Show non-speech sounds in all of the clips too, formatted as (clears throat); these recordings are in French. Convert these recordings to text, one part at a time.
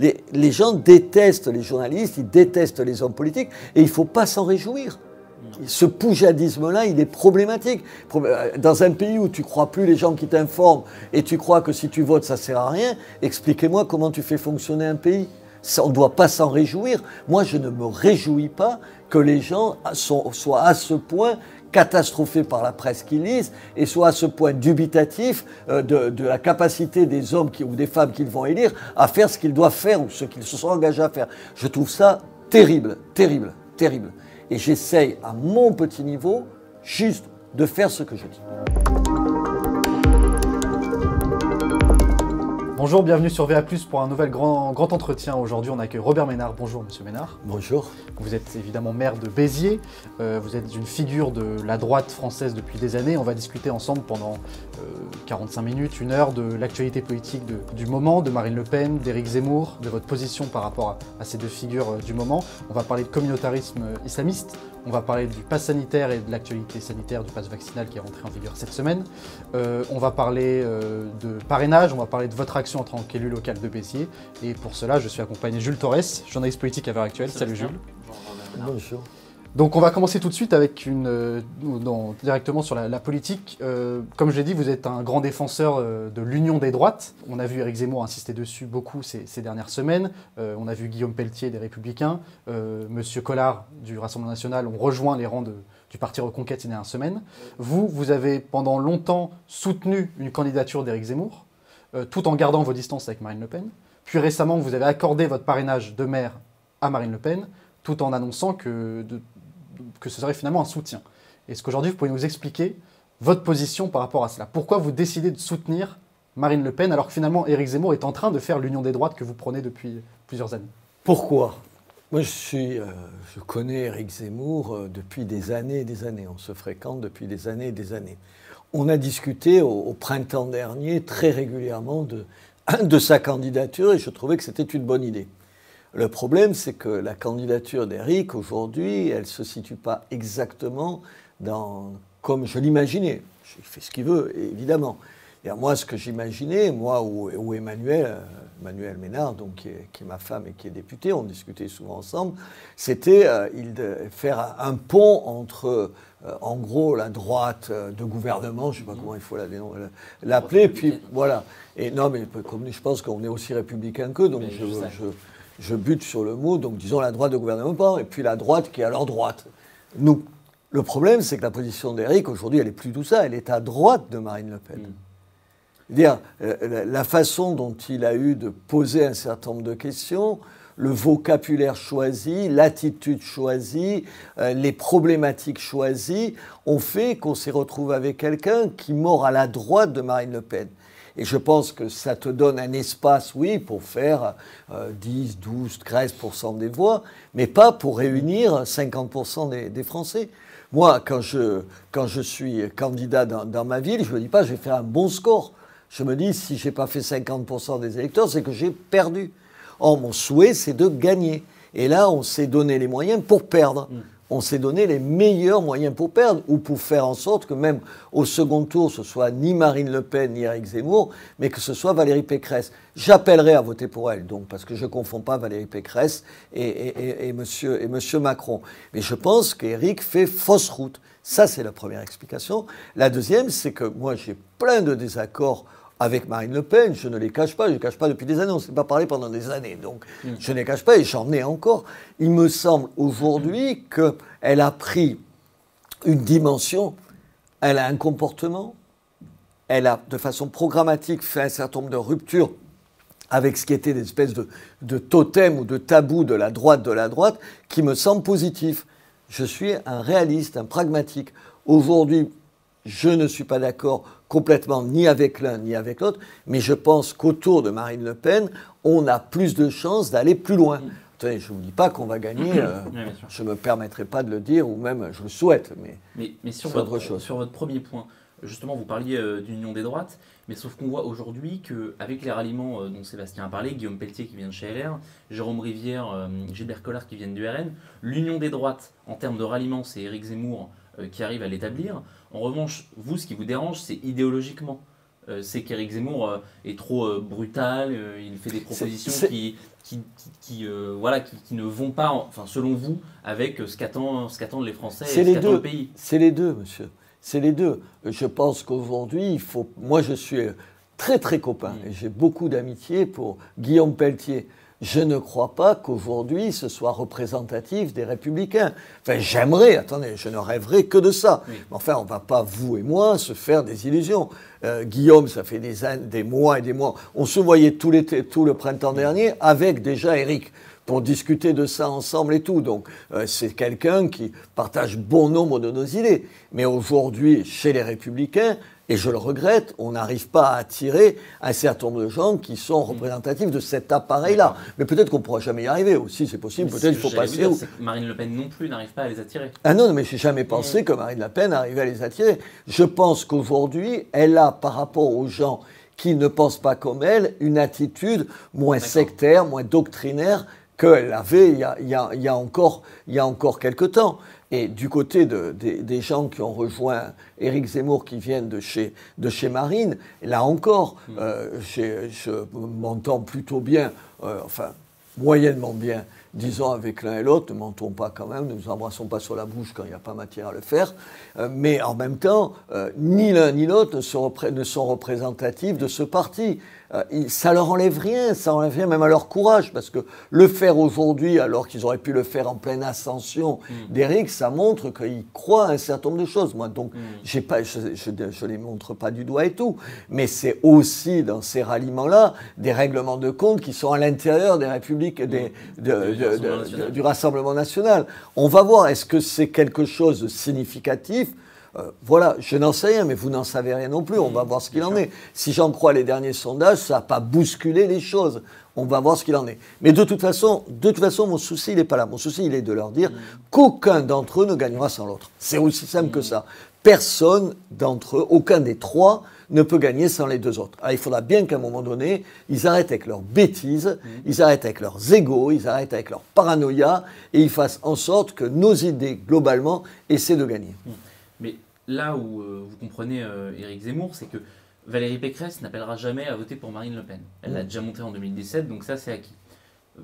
Les, gens détestent les journalistes, ils détestent les hommes politiques, et il ne faut pas s'en réjouir. Ce poujadisme-là, il est problématique. Euh, dans un pays où tu crois plus les gens qui t'informent et tu crois que si tu votes, ça sert à rien, expliquez-moi comment tu fais fonctionner un pays. on ne doit pas s'en réjouir. Moi, je ne me réjouis pas que les gens soient à ce point catastrophés par la presse qu'ils lisent et soient à ce point dubitatifs euh, de, la capacité des hommes ou des femmes qu'ils vont élire à faire ce qu'ils doivent faire ou ce qu'ils se sont engagés à faire. Je trouve ça terrible, terrible, terrible. Et j'essaye à mon petit niveau juste de faire ce que je dis. Bonjour, bienvenue sur VA+, pour un nouvel grand, grand entretien. Aujourd'hui, on accueille Robert Ménard. Bonjour, monsieur Ménard. Bonjour. Vous êtes évidemment maire de Béziers. Euh, vous êtes une figure de la droite française depuis des années. On va discuter ensemble pendant 45 euh, minutes, une heure, de l'actualité politique du moment, de Marine Le Pen, d'Éric Zemmour, de votre position par rapport à, ces deux figures euh, du moment. On va parler de communautarisme islamiste. On va parler du pass sanitaire et de l'actualité sanitaire du pass vaccinal qui est rentré en vigueur cette semaine. on va parler de parrainage. On va parler de votre action en tant qu'élu local de Béziers. Et pour cela, je suis accompagné de Jules Torres, journaliste politique à Valeurs Actuelles. Salut Jules. Bonjour. Donc on va commencer tout de suite avec une, euh, directement sur la, politique. Euh, comme je l'ai dit, vous êtes un grand défenseur euh, de l'union des droites. On a vu Éric Zemmour insister dessus beaucoup ces, dernières semaines. on a vu Guillaume Pelletier des Républicains, Monsieur Collard du Rassemblement National ont rejoint les rangs du Parti Reconquête ces dernières semaines. Vous, vous avez pendant longtemps soutenu une candidature d'Éric Zemmour. Tout en gardant vos distances avec Marine Le Pen. Puis récemment, vous avez accordé votre parrainage de maire à Marine Le Pen, tout en annonçant que, que ce serait finalement un soutien. Est-ce qu'aujourd'hui, vous pouvez nous expliquer votre position par rapport à cela? Pourquoi vous décidez de soutenir Marine Le Pen alors que finalement Éric Zemmour est en train de faire l'union des droites que vous prenez depuis plusieurs années? Pourquoi? Moi, euh, je connais Éric Zemmour euh, depuis des années et des années. On se fréquente depuis des années et des années on a discuté au, printemps dernier très régulièrement (clears throat) de sa candidature et je trouvais que c'était une bonne idée. Le problème, c'est que la candidature d'Eric, aujourd'hui, elle ne se situe pas exactement dans, comme je l'imaginais. Il fait ce qu'il veut, évidemment. Et moi, ce que j'imaginais, moi ou, Emmanuel, euh, Emmanuel Ménard, donc, qui est, ma femme et qui est députée, on discutait souvent ensemble, c'était euh, faire un pont entre euh, en gros la droite de gouvernement, je ne sais pas comment il faut l'appeler, puis voilà. Et non, mais comme je pense qu'on est aussi républicain qu'eux, donc je, bute sur le mot, donc disons la droite de gouvernement, et puis la droite qui est à leur droite. Nous. Le problème, c'est que la position d'Éric, aujourd'hui, elle est plus tout ça, elle est à droite de Marine Le Pen. Mm. Dire, euh, la façon dont il a eu de poser un certain nombre de questions, le vocabulaire choisi, l'attitude choisie, euh, les problématiques choisies ont fait qu'on s'est retrouvé avec quelqu'un qui mord à la droite de Marine Le Pen. Et je pense que ça te donne un espace, oui, pour faire 10, 12, 13% des voix, mais pas pour réunir 50% des, Français. Moi, quand je, suis candidat dans, ma ville, je ne me dis pas je vais faire un bon score. Je me dis si je n'ai pas fait 50% des électeurs, c'est que j'ai perdu. Or, mon souhait, c'est de gagner. Et là, on s'est donné les moyens pour perdre. Mm. On s'est donné les meilleurs moyens pour perdre, ou pour faire en sorte que même au second tour, ce soit ni Marine Le Pen ni Eric Zemmour, mais que ce soit Valérie Pécresse. J'appellerai à voter pour elle, donc, parce que je ne confonds pas Valérie Pécresse et, monsieur, et monsieur Macron. Mais je pense qu'Éric fait fausse route. Ça, c'est la première explication. La deuxième, c'est que moi, j'ai plein de désaccords avec Marine Le Pen, je ne les cache pas, je ne les cache pas depuis des années, on ne s'est pas parlé pendant des années, donc mm. je ne les cache pas et j'en ai encore. Il me semble aujourd'hui qu'elle a pris une dimension, elle a un comportement, elle a de façon programmatique fait un certain nombre de ruptures avec ce qui était des espèces de, de totem ou de tabou de la droite de la droite, qui me semble positif. Je suis un réaliste, un pragmatique. Aujourd'hui, je ne suis pas d'accord complètement ni avec l'un ni avec l'autre, mais je pense qu'autour de Marine Le Pen, on a plus de chances d'aller plus loin. Mm. je ne vous dis pas qu'on va gagner, euh, je ne me permettrai pas de le dire, ou même je le souhaite, mais, mais, sur, votre, chose. sur votre premier point, justement, vous parliez euh, d'union des droites, mais sauf qu'on voit aujourd'hui qu'avec les ralliements euh, dont Sébastien a parlé, Guillaume Pelletier qui vient de chez LR, Jérôme Rivière, Gilbert Collard qui viennent du RN, l'union des droites en termes de ralliement, c'est Éric Zemmour qui arrive à l'établir. En revanche, vous, ce qui vous dérange, c'est idéologiquement. Euh, c'est qu'Éric Zemmour euh, est trop euh, brutal, il fait des propositions qui, qui, qui, voilà, qui, ne vont pas, enfin, selon vous, avec ce qu'attendent les Français et ce qu'attend le pays C'est les deux, monsieur. C'est les deux. Je pense qu'aujourd'hui, il faut. Moi, je suis très, très copain mm. et j'ai beaucoup d'amitié pour Guillaume Pelletier je ne crois pas qu'aujourd'hui ce soit représentatif des républicains. Enfin, j'aimerais, attendez, je ne rêverais que de ça. Mais enfin, on ne va pas, vous et moi, se faire des illusions. Euh, Guillaume, ça fait des, des mois et des mois. On se voyait tout, tout le printemps dernier avec déjà Eric pour discuter de ça ensemble et tout. Donc, euh, c'est quelqu'un qui partage bon nombre de nos idées. Mais aujourd'hui, chez les républicains, et je le regrette, on n'arrive pas à attirer un certain nombre de gens qui sont représentatifs de cet appareil-là. Mais peut-être qu'on ne pourra jamais y arriver aussi, c'est possible. Peut-être qu'il faut passer. Où... Marine Le Pen non plus n'arrive pas à les attirer. Ah non, mais j'ai jamais pensé que Marine Le Pen arrivait à les attirer. Je pense qu'aujourd'hui, elle a, par rapport aux gens qui ne pensent pas comme elle, une attitude moins sectaire, moins doctrinaire qu'elle avait il y, a, il, y a, il y, a, encore, il y a encore quelque temps. Et du côté de, des gens qui ont rejoint Éric Zemmour, qui viennent de chez, de chez Marine, là encore, mm. euh, je m'entends plutôt bien, euh, enfin, moyennement bien, disons, avec l'un et l'autre. Ne mentons pas quand même, ne nous embrassons pas sur la bouche quand il n'y a pas matière à le faire. Euh, mais en même temps, ni l'un ni l'autre ne, ne sont représentatifs de ce parti. Euh, ça leur enlève rien, ça enlève rien même à leur courage, parce que le faire aujourd'hui, alors qu'ils auraient pu le faire en pleine ascension mm. d'Éric, ça montre qu'ils croient à un certain nombre de choses. Moi, donc, mm. pas, je ne les montre pas du doigt et tout, mais c'est aussi dans ces ralliements-là des règlements de compte qui sont à l'intérieur des républiques, des, mm. du Rassemblement national. On va voir, est-ce que c'est quelque chose de significatif euh, voilà, je n'en sais rien, mais vous n'en savez rien non plus. On va voir ce qu'il en est. Si j'en crois les derniers sondages, ça n'a pas bousculé les choses. On va voir ce qu'il en est. Mais de toute façon, de toute façon, mon souci, il n'est pas là. Mon souci, il est de leur dire qu'aucun d'entre eux ne gagnera sans l'autre. C'est aussi simple que ça. Personne d'entre eux, aucun des trois, ne peut gagner sans les deux autres. il faudra bien qu'à un moment donné, ils arrêtent avec leurs bêtises, ils arrêtent avec leurs égaux, ils arrêtent avec leur paranoïa, et ils fassent en sorte que nos idées, globalement, essaient de gagner. Mais là où euh, vous comprenez euh, Éric Zemmour, c'est que Valérie Pécresse n'appellera jamais à voter pour Marine Le Pen. Elle l'a mm. déjà monté en 2017, donc ça c'est acquis.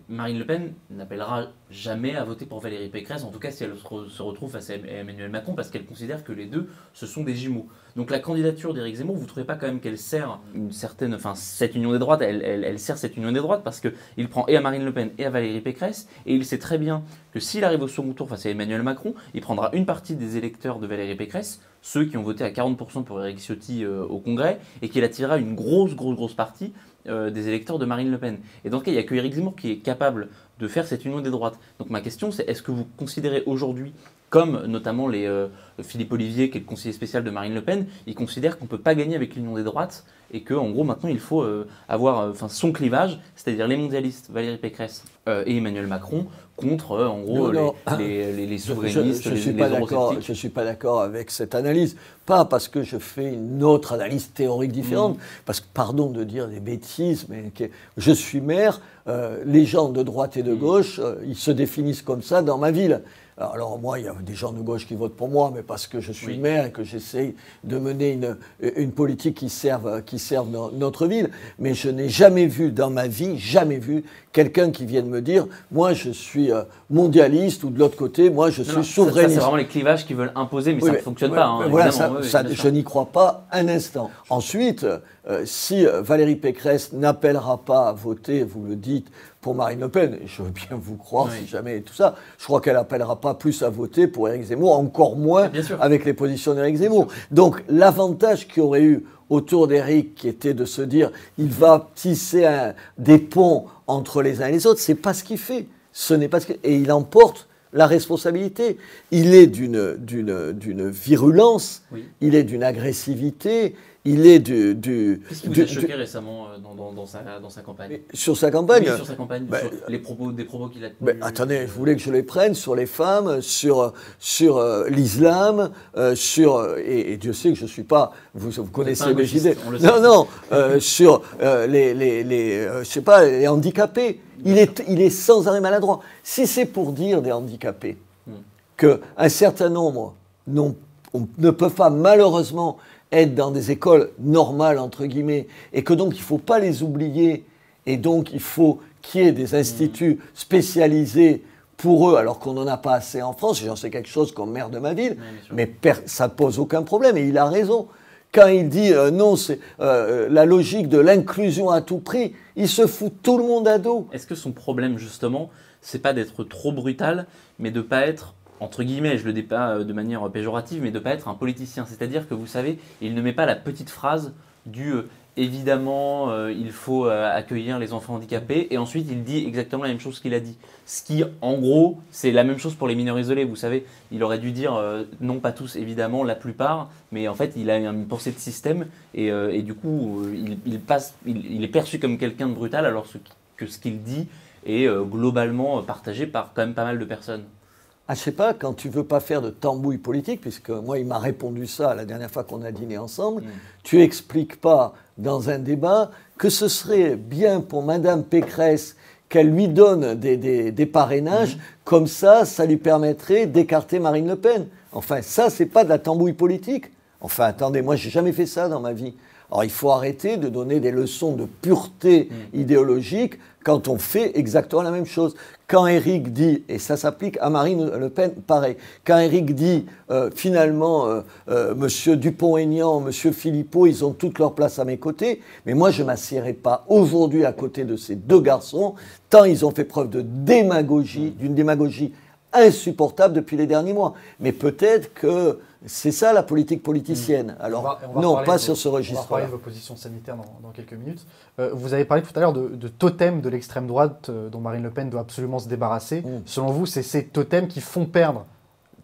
Marine Le Pen n'appellera jamais à voter pour Valérie Pécresse, en tout cas si elle se retrouve face à Emmanuel Macron, parce qu'elle considère que les deux, ce sont des jumeaux. Donc la candidature d'Éric Zemmour, vous ne trouvez pas quand même qu'elle sert une certaine, enfin cette union des droites, elle, elle, sert cette union des droites parce qu'il prend et à Marine Le Pen et à Valérie Pécresse, et il sait très bien que s'il arrive au second tour face à Emmanuel Macron, il prendra une partie des électeurs de Valérie Pécresse, ceux qui ont voté à 40% pour Éric Ciotti euh, au Congrès, et qu'il attirera une grosse, grosse, grosse partie euh, des électeurs de Marine Le Pen. Et dans ce cas, il n'y a que Éric Zemmour qui est capable de faire cette union des droites. Donc ma question, c'est est-ce que vous considérez aujourd'hui, comme notamment les, euh, Philippe Olivier, qui est le conseiller spécial de Marine Le Pen, il considère qu'on ne peut pas gagner avec l'union des droites et qu'en gros maintenant il faut avoir enfin, son clivage, c'est-à-dire les mondialistes, Valérie Pécresse et Emmanuel Macron, contre, euh, en gros, Les, les, les, souverainistes, je, je, suis pas d'accord. Je suis pas d'accord avec cette analyse. Pas parce que je fais une autre analyse théorique différente, mm. parce que, pardon de dire des bêtises, mais je suis maire. Euh, les gens de droite et de mm. gauche, euh, ils se définissent comme ça dans ma ville. Alors moi, il y a des gens de gauche qui votent pour moi, mais parce que je suis maire et que j'essaye de mener une, une, politique qui serve, qui serve notre ville. Mais je n'ai jamais vu dans ma vie, jamais vu quelqu'un qui vienne me dire, moi je suis euh, mondialiste ou de l'autre côté, moi je suis souverainiste. C'est vraiment les clivages qui veulent imposer, mais ça ne fonctionne pas. Hein, voilà, ça, je n'y crois pas un instant. Ensuite, euh, si euh, Valérie Pécresse n'appellera pas à voter, vous le dites, pour Marine Le Pen, et je veux bien vous croire si jamais tout ça, je crois qu'elle n'appellera pas plus à voter pour Éric Zemmour, encore moins avec les positions d'Éric Zemmour. Donc l'avantage qu'il aurait eu autour d'Éric, qui était de se dire il va tisser des ponts entre les uns et les autres, c'est pas ce qu'il fait. Ce n'est pas ce et il emporte la responsabilité. Il est d'une d'une virulence, il est d'une agressivité, il est du. du Qu'est-ce qui vous a choqué récemment euh, dans, dans, sa, dans, sa, campagne? Sur sa campagne oui, Sur sa campagne, ben, sur les propos, des propos qu'il a tenus. attendez, je voulais que je les prenne sur les femmes, sur, sur euh, l'islam, euh, sur. Et, Dieu sait que je ne suis pas. Vous, vous connaissez mes idées. Non, non, sur les, les, les je sais pas, les handicapés. Il est, il est sans arrêt maladroit. Si c'est pour dire des handicapés hmm. qu'un certain nombre ne peuvent pas malheureusement être dans des écoles normales, entre guillemets, et que donc il ne faut pas les oublier, et donc il faut qu'il y ait des instituts spécialisés pour eux, alors qu'on n'en a pas assez en France, j'en sais quelque chose comme maire de ma ville, mais ça pose aucun problème, et il a raison. Quand il dit euh, non, c'est euh, la logique de l'inclusion à tout prix, il se fout tout le monde à dos. Est-ce que son problème, justement, c'est pas d'être trop brutal, mais de pas être entre guillemets, je le dis pas euh, de manière péjorative, mais de pas être un politicien. C'est-à-dire que vous savez, il ne met pas la petite phrase du évidemment, euh, il faut euh, accueillir les enfants handicapés. Et ensuite, il dit exactement la même chose qu'il a dit. Ce qui, en gros, c'est la même chose pour les mineurs isolés. Vous savez, il aurait dû dire, euh, non pas tous, évidemment, la plupart, mais en fait, il a une pensée de système. Et, du coup, il, passe, il, est perçu comme quelqu'un de brutal, alors que ce qu'il dit est globalement partagé par quand même pas mal de personnes. Ah, je sais pas, quand tu veux pas faire de tambouille politique, puisque moi, il m'a répondu ça la dernière fois qu'on a dîné ensemble, mm. tu expliques pas dans un débat que ce serait bien pour Madame Pécresse qu'elle lui donne des, parrainages, mm. comme ça, ça lui permettrait d'écarter Marine Le Pen. Enfin, ça, c'est pas de la tambouille politique. Enfin, attendez, moi, j'ai jamais fait ça dans ma vie. Alors, il faut arrêter de donner des leçons de pureté mm. idéologique quand on fait exactement la même chose. Quand Eric dit, et ça s'applique à Marine Le Pen, pareil, quand Eric dit euh, finalement, euh, euh, Monsieur Dupont-Aignan, Monsieur Philippot, ils ont toute leur place à mes côtés, mais moi je ne m'assierai pas aujourd'hui à côté de ces deux garçons, tant ils ont fait preuve de démagogie, d'une démagogie insupportable depuis les derniers mois. Mais peut-être que c'est ça la politique politicienne. Hmm. Alors, non, pas sur ce registre. On va parler de vos positions sanitaires dans, quelques minutes. Euh, vous avez parlé tout à l'heure de, totems de l'extrême droite euh, dont Marine Le Pen doit absolument se débarrasser. Hmm. Selon vous, c'est ces totems qui font perdre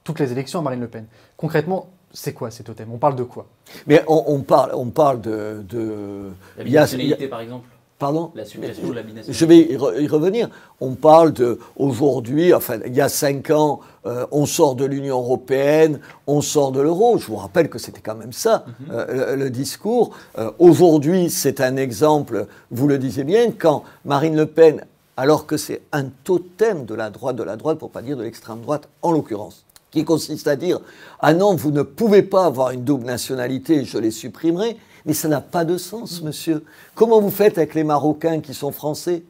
toutes les élections à Marine Le Pen. Concrètement, c'est quoi ces totems? On parle de quoi? Mais on, parle, on parle de. La par exemple Pardon La suppression de la Je vais y, revenir. On parle de aujourd'hui, enfin, il y a cinq ans, euh, on sort de l'Union européenne, on sort de l'euro. Je vous rappelle que c'était quand même ça, mhm. euh, le, discours. Euh, aujourd'hui, c'est un exemple, vous le disiez bien, quand Marine Le Pen, alors que c'est un totem de la droite, de la droite, pour pas dire de l'extrême droite en l'occurrence, qui consiste à dire Ah non, vous ne pouvez pas avoir une double nationalité, je les supprimerai. Mais ça n'a pas de sens, monsieur. Comment vous faites avec les Marocains qui sont français?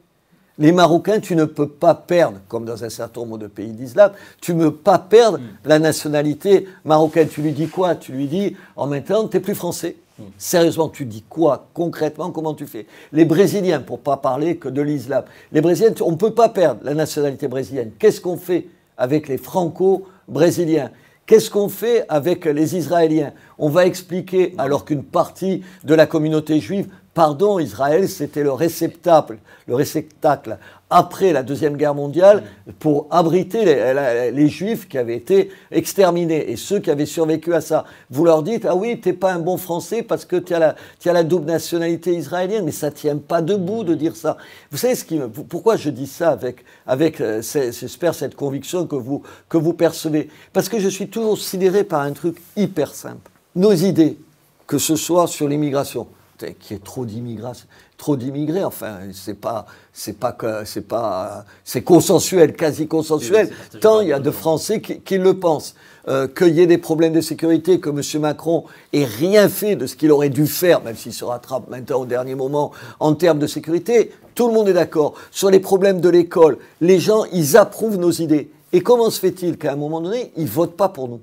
Les Marocains, tu ne peux pas perdre, comme dans un certain nombre de pays d'islam, tu ne peux pas perdre mm. la nationalité marocaine. Tu lui dis quoi? Tu lui dis, en même temps, tu n'es plus français. Mm. Sérieusement, tu dis quoi concrètement? Comment tu fais? Les Brésiliens, pour pas parler que de l'islam, les Brésiliens, on ne peut pas perdre la nationalité brésilienne. Qu'est-ce qu'on fait avec les Franco-brésiliens? Qu'est-ce qu'on fait avec les Israéliens? On va expliquer, alors qu'une partie de la communauté juive Pardon, Israël, c'était le réceptacle, le réceptacle après la Deuxième Guerre mondiale pour abriter les, Juifs qui avaient été exterminés et ceux qui avaient survécu à ça. Vous leur dites, ah oui, t'es pas un bon Français parce que tu as, la, la double nationalité israélienne, mais ça tient pas debout de dire ça. Vous savez ce qui, pourquoi je dis ça avec, avec euh, j'espère, cette conviction que vous, que vous percevez? Parce que je suis toujours sidéré par un truc hyper simple. Nos idées, que ce soit sur l'immigration, qui est trop d'immigration, trop d'immigrés. Enfin, c'est pas, c'est pas que, c'est pas, c'est consensuel, quasi consensuel. tant il y a de Français qui, le pensent. Euh, qu'il y ait des problèmes de sécurité, que M. Macron ait rien fait de ce qu'il aurait dû faire, même s'il se rattrape maintenant au dernier moment en termes de sécurité, tout le monde est d'accord. Sur les problèmes de l'école, les gens, ils approuvent nos idées. Et comment se fait-il qu'à un moment donné, ils votent pas pour nous?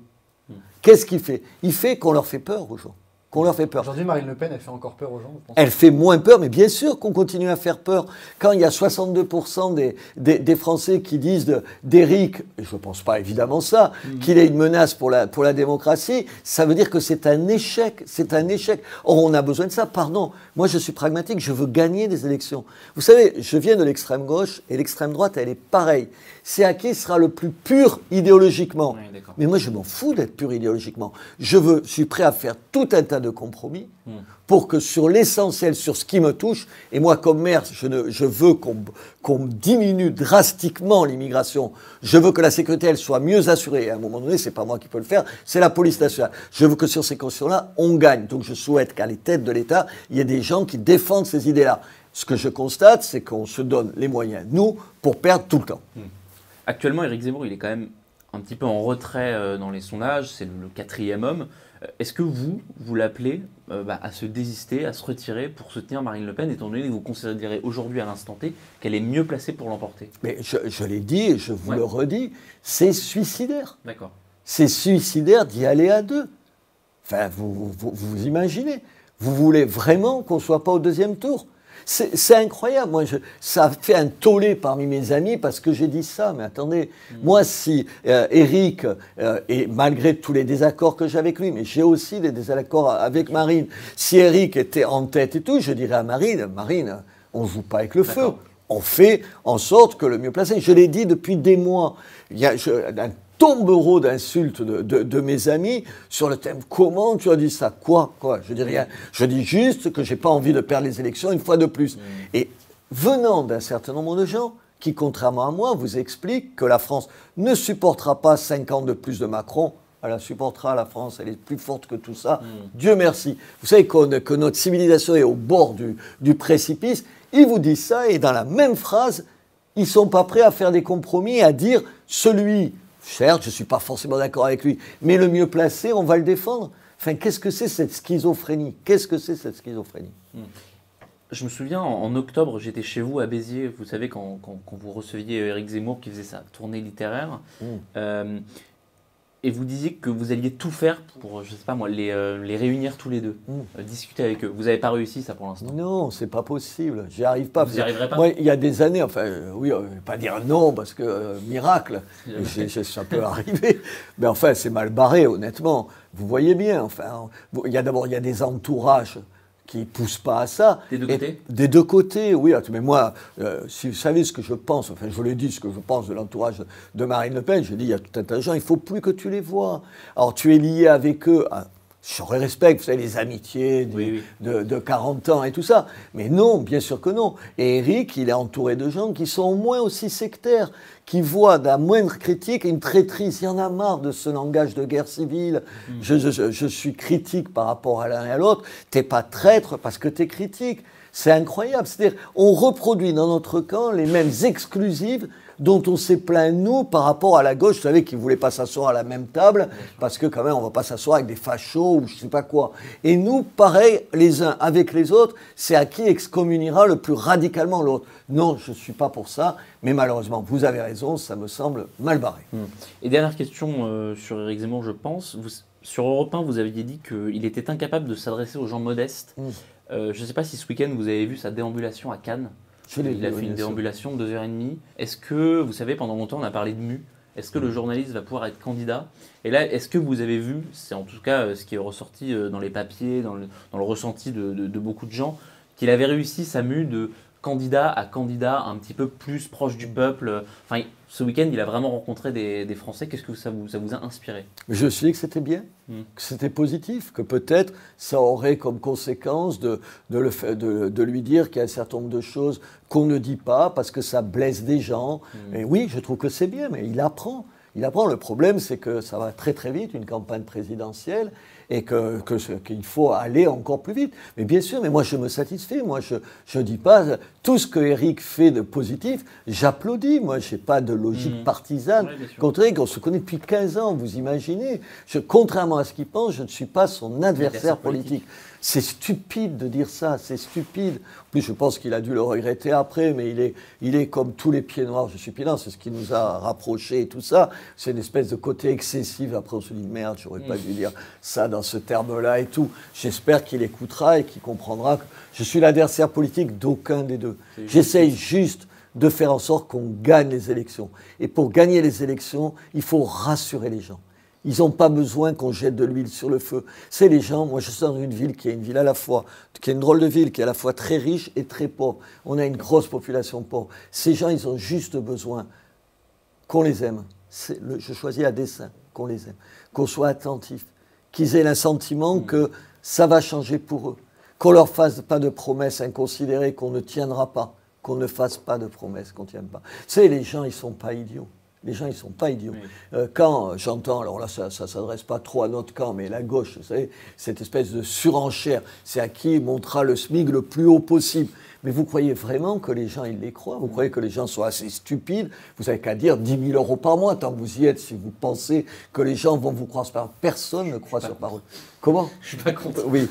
Hmm. Qu'est-ce qu'il fait? Il fait qu'on leur fait peur aux gens qu'on leur fait peur. Aujourd'hui, Marine Le Pen, elle fait encore peur aux gens Elle fait moins peur, mais bien sûr qu'on continue à faire peur. Quand il y a 62% des, des, Français qui disent d'Éric, et je ne pense pas évidemment ça, mm. qu'il est une menace pour la, pour la démocratie, ça veut dire que c'est un échec. C'est un échec. Or, on a besoin de ça. Pardon, moi je suis pragmatique, je veux gagner des élections. Vous savez, je viens de l'extrême gauche et l'extrême droite, elle est pareille c'est à qui sera le plus pur idéologiquement. Mais moi, je m'en fous d'être pur idéologiquement. Je veux, suis prêt à faire tout un tas de compromis hmm. pour que sur l'essentiel, sur ce qui me touche, et moi, comme maire, je, veux qu'on diminue drastiquement l'immigration. Je veux que la sécurité, elle soit mieux assurée. Et à un moment donné, c'est pas moi qui peux le faire, c'est la police nationale. Je veux que sur ces questions-là, on gagne. Donc, je souhaite qu'à les têtes de l'État, il y ait des gens qui défendent ces idées-là. Ce que je constate, c'est qu'on se donne les moyens, nous, pour perdre tout le temps. Hmm. Actuellement, Éric Zemmour, il est quand même un petit peu en retrait euh, dans les sondages, c'est le, quatrième homme. Euh, est-ce que vous, vous l'appelez bah, à se désister, à se retirer pour soutenir Marine Le Pen, étant donné que vous considérez aujourd'hui à l'instant T qu'elle est mieux placée pour l'emporter? Mais je, l'ai dit et je vous le redis, c'est suicidaire. D'accord. C'est suicidaire d'y aller à deux. Enfin, vous, vous, vous imaginez. Vous voulez vraiment qu'on ne soit pas au deuxième tour? C'est incroyable. Moi, je, ça fait un tollé parmi mes amis parce que j'ai dit ça. Mais attendez, mm. moi, si euh, Eric, euh, et malgré tous les désaccords que j'ai avec lui, mais j'ai aussi des désaccords avec Marine, si Eric était en tête et tout, je dirais à Marine, Marine, on ne joue pas avec le feu. On fait en sorte que le mieux placé. Je l'ai dit depuis des mois. Il y a un tombereau d'insultes de, mes amis sur le thème comment tu as dit ça? Quoi? Quoi? Je dis rien. Je dis juste que j'ai pas envie de perdre les élections une fois de plus. Mm. Et venant d'un certain nombre de gens qui, contrairement à moi, vous expliquent que la France ne supportera pas 5 ans de plus de Macron, elle la supportera, la France, elle est plus forte que tout ça. Mm. Dieu merci. Vous savez que notre civilisation est au bord du, du précipice. Ils vous disent ça et dans la même phrase, ils sont pas prêts à faire des compromis, à dire celui Certes, je ne suis pas forcément d'accord avec lui, mais le mieux placé, on va le défendre. Enfin, qu'est-ce que c'est cette schizophrénie? Qu'est-ce que c'est cette schizophrénie? Hmm. Je me souviens, en, octobre, j'étais chez vous à Béziers, vous savez, quand, vous receviez Eric Zemmour qui faisait sa tournée littéraire. Hmm. Euh, et vous disiez que vous alliez tout faire pour, je sais pas moi, les, euh, les réunir tous les deux, euh, discuter avec eux. Vous n'avez pas réussi ça pour l'instant Non, c'est pas possible. J'y arrive pas. Vous n'y arriverez pas Moi, il y a des années, enfin, euh, oui, pas dire non parce que miracle, (laughs) ça peut (laughs) arriver. Mais enfin, c'est mal barré, honnêtement. Vous voyez bien. Enfin, il y a d'abord il y a des entourages qui ne poussent pas à ça. Des deux côtés Des deux côtés, oui. Mais moi, euh, si vous savez ce que je pense, enfin je l'ai dit, ce que je pense de l'entourage de Marine Le Pen, je dis, il y a tout un tas de gens, il ne faut plus que tu les vois. Alors tu es lié avec eux. Je respecte, vous savez, les amitiés De, de, 40 ans et tout ça. Mais non, bien sûr que non. Et Eric, il est entouré de gens qui sont au moins aussi sectaires, qui voient d'un moindre critique une traîtrise. Il y en a marre de ce langage de guerre civile. Mm. Je, je, suis critique par rapport à l'un et à l'autre. T'es pas traître parce que tu es critique. C'est incroyable. C'est-à-dire, on reproduit dans notre camp les mêmes exclusives dont on s'est plaint, nous, par rapport à la gauche. Vous savez qu'ils ne voulaient pas s'asseoir à la même table, parce que quand même, on ne va pas s'asseoir avec des fachos ou je ne sais pas quoi. Et nous, pareil, les uns avec les autres, c'est à qui excommuniera le plus radicalement l'autre. Non, je ne suis pas pour ça, mais malheureusement, vous avez raison, ça me semble mal barré. Hmm. Et dernière question euh, sur Éric Zemmour, je pense. sur Europe 1, vous aviez dit qu'il était incapable de s'adresser aux gens modestes. Hmm. Euh, je ne sais pas si ce week-end, vous avez vu sa déambulation à Cannes il a fait une déambulation de deux heures et demie. Est-ce que, vous savez, pendant longtemps, on a parlé de mu. Est-ce que le mm. journaliste va pouvoir être candidat? Et là, est-ce que vous avez vu, c'est en tout cas euh, ce qui est ressorti euh, dans les papiers, dans le, ressenti de, de, beaucoup de gens, qu'il avait réussi sa mue de candidat à candidat un petit peu plus proche du peuple? Enfin, ce week-end, il a vraiment rencontré des, Français. Qu'est-ce que ça vous, ça vous a inspiré? Je suis dit que c'était bien, hmm. que c'était positif, que peut-être ça aurait comme conséquence de, de, le, de, lui dire qu'il y a un certain nombre de choses qu'on ne dit pas parce que ça blesse des gens. Hmm. Et oui, je trouve que c'est bien, mais il apprend. Il apprend. Le problème, c'est que ça va très très vite, une campagne présidentielle, et qu'il que, faut aller encore plus vite. Mais bien sûr, mais moi je me satisfais. Moi je ne dis pas tout ce que Eric fait de positif, j'applaudis. Moi je n'ai pas de logique mmh. partisane. Ouais, on se connaît depuis 15 ans, vous imaginez. Je, contrairement à ce qu'il pense, je ne suis pas son adversaire politique. C'est stupide de dire ça, c'est stupide. En plus, je pense qu'il a dû le regretter après, mais il est, il est comme tous les pieds noirs. Je suis pied c'est ce qui nous a rapprochés et tout ça. C'est une espèce de côté excessif. Après, on se dit merde, j'aurais pas dû dire ça dans ce terme-là et tout. J'espère qu'il écoutera et qu'il comprendra que je suis l'adversaire politique d'aucun des deux. J'essaye juste de faire en sorte qu'on gagne les élections. Et pour gagner les élections, il faut rassurer les gens. Ils n'ont pas besoin qu'on jette de l'huile sur le feu. C'est les gens, moi je suis dans une ville qui est une ville à la fois, qui est une drôle de ville, qui est à la fois très riche et très pauvre. On a une grosse population pauvre. Ces gens, ils ont juste besoin qu'on les aime. Le, je choisis à dessein qu'on les aime, qu'on soit attentif, qu'ils aient l'assentiment mm. que ça va changer pour eux, qu'on leur fasse pas de promesses inconsidérées qu'on ne tiendra pas, qu'on ne fasse pas de promesses qu'on ne tienne pas. C'est les gens, ils sont pas idiots. Les gens, ils ne sont pas idiots. Euh, quand j'entends, alors là, ça ne s'adresse pas trop à notre camp, mais la gauche, vous savez, cette espèce de surenchère, c'est à qui montera le SMIC le plus haut possible. Mais vous croyez vraiment que les gens, ils les croient? Vous croyez que les gens sont assez stupides? Vous n'avez qu'à dire 10 000 euros par mois, tant que vous y êtes, si vous pensez que les gens vont vous croire sur parole. Personne ne croit sur parole. Comment? Je suis pas contre. Oui.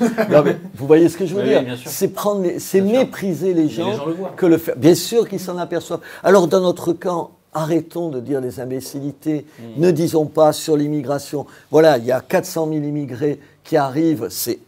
vous voyez ce que je veux dire? C'est prendre, c'est mépriser les gens, que le faire. Bien sûr qu'ils s'en aperçoivent. Alors dans notre camp, Arrêtons de dire des imbécilités. Hmm. Ne disons pas sur l'immigration. Voilà, il y a 400 000 immigrés qui arrivent, c'est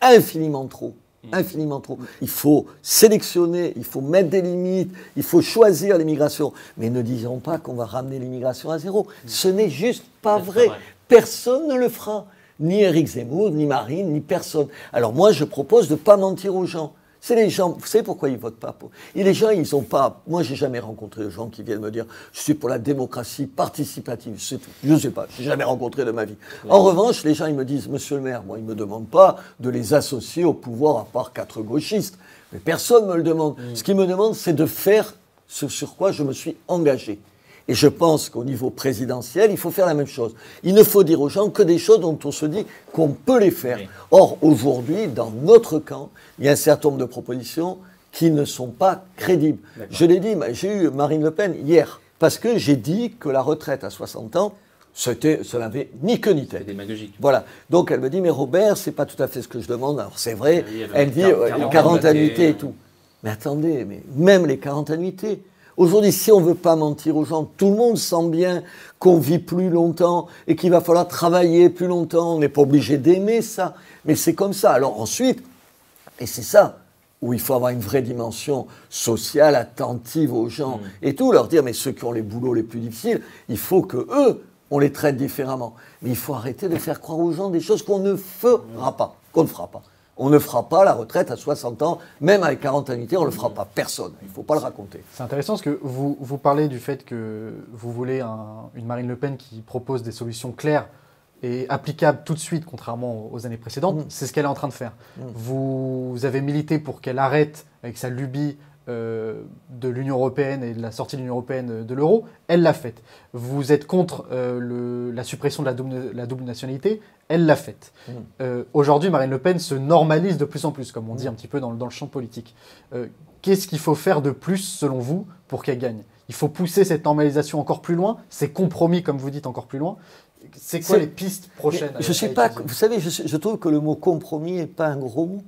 infiniment trop. Hmm. Infiniment trop. Il faut sélectionner, il faut mettre des limites, il faut choisir l'immigration. Mais ne disons pas qu'on va ramener l'immigration à zéro. Hmm. Ce n'est juste pas vrai. Personne ne le fera. Ni Eric Zemmour, ni Marine, ni personne. Alors moi, je propose de ne pas mentir aux gens. C'est les gens, vous savez pourquoi ils votent pas pour Et les gens, ils n'ont pas. Moi, j'ai jamais rencontré de gens qui viennent me dire je suis pour la démocratie participative. C'est tout. Je ne sais pas, j'ai jamais rencontré de ma vie. En revanche, les gens, ils me disent Monsieur le maire, moi, ils me demandent pas de les associer au pouvoir à part quatre gauchistes. Mais personne me le demande. Mm. Ce qu'ils me demandent, c'est de faire ce sur quoi je me suis engagé. Et je pense qu'au niveau présidentiel, il faut faire la même chose. Il ne faut dire aux gens que des choses dont on se dit qu'on peut les faire. Or, aujourd'hui, dans notre camp, il y a un certain nombre de propositions qui ne sont pas crédibles. Je l'ai dit, j'ai eu Marine Le Pen hier, parce que j'ai dit que la retraite à 60 ans, c'était, ça n'avait ni queue ni tête. démagogique. Voilà. Donc elle me dit, mais Robert, c'est pas tout à fait ce que je demande. Alors c'est vrai, elle dit 40 annuités et tout. Mais attendez, mais même les 40 annuités, Aujourd'hui, si on ne veut pas mentir aux gens, tout le monde sent bien qu'on vit plus longtemps et qu'il va falloir travailler plus longtemps. On n'est pas obligé d'aimer ça, mais c'est comme ça. Alors ensuite, et c'est ça où il faut avoir une vraie dimension sociale, attentive aux gens mm. et tout, leur dire, mais ceux qui ont les boulots les plus difficiles, il faut que eux, on les traite différemment. Mais il faut arrêter de faire croire aux gens des choses qu'on ne fera pas, qu'on ne fera pas. On ne fera pas la retraite à 60 ans, même avec 40 annuités, on ne le fera pas. Personne. Il ne faut pas le raconter. C'est intéressant parce que vous, vous parlez du fait que vous voulez une Marine Le Pen qui propose des solutions claires et applicables tout de suite, contrairement aux années précédentes. Mm. C'est ce qu'elle est en train de faire. Mm. Vous avez milité pour qu'elle arrête avec sa lubie euh, de l'Union européenne et de la sortie de l'Union européenne de l'euro, elle l'a faite. Vous êtes contre euh, la suppression de la double, nationalité, elle l'a faite. Mm. Euh, aujourd'hui, Marine Le Pen se normalise de plus en plus, comme on dit mm. un petit peu dans, le champ politique. Qu'est-ce qu'il faut faire de plus, selon vous, pour qu'elle gagne? Il faut pousser cette normalisation encore plus loin, ces compromis, comme vous dites, encore plus loin. C'est quoi les pistes prochaines Je sais pas. Vous savez, je, je trouve que le mot compromis n'est pas un gros mot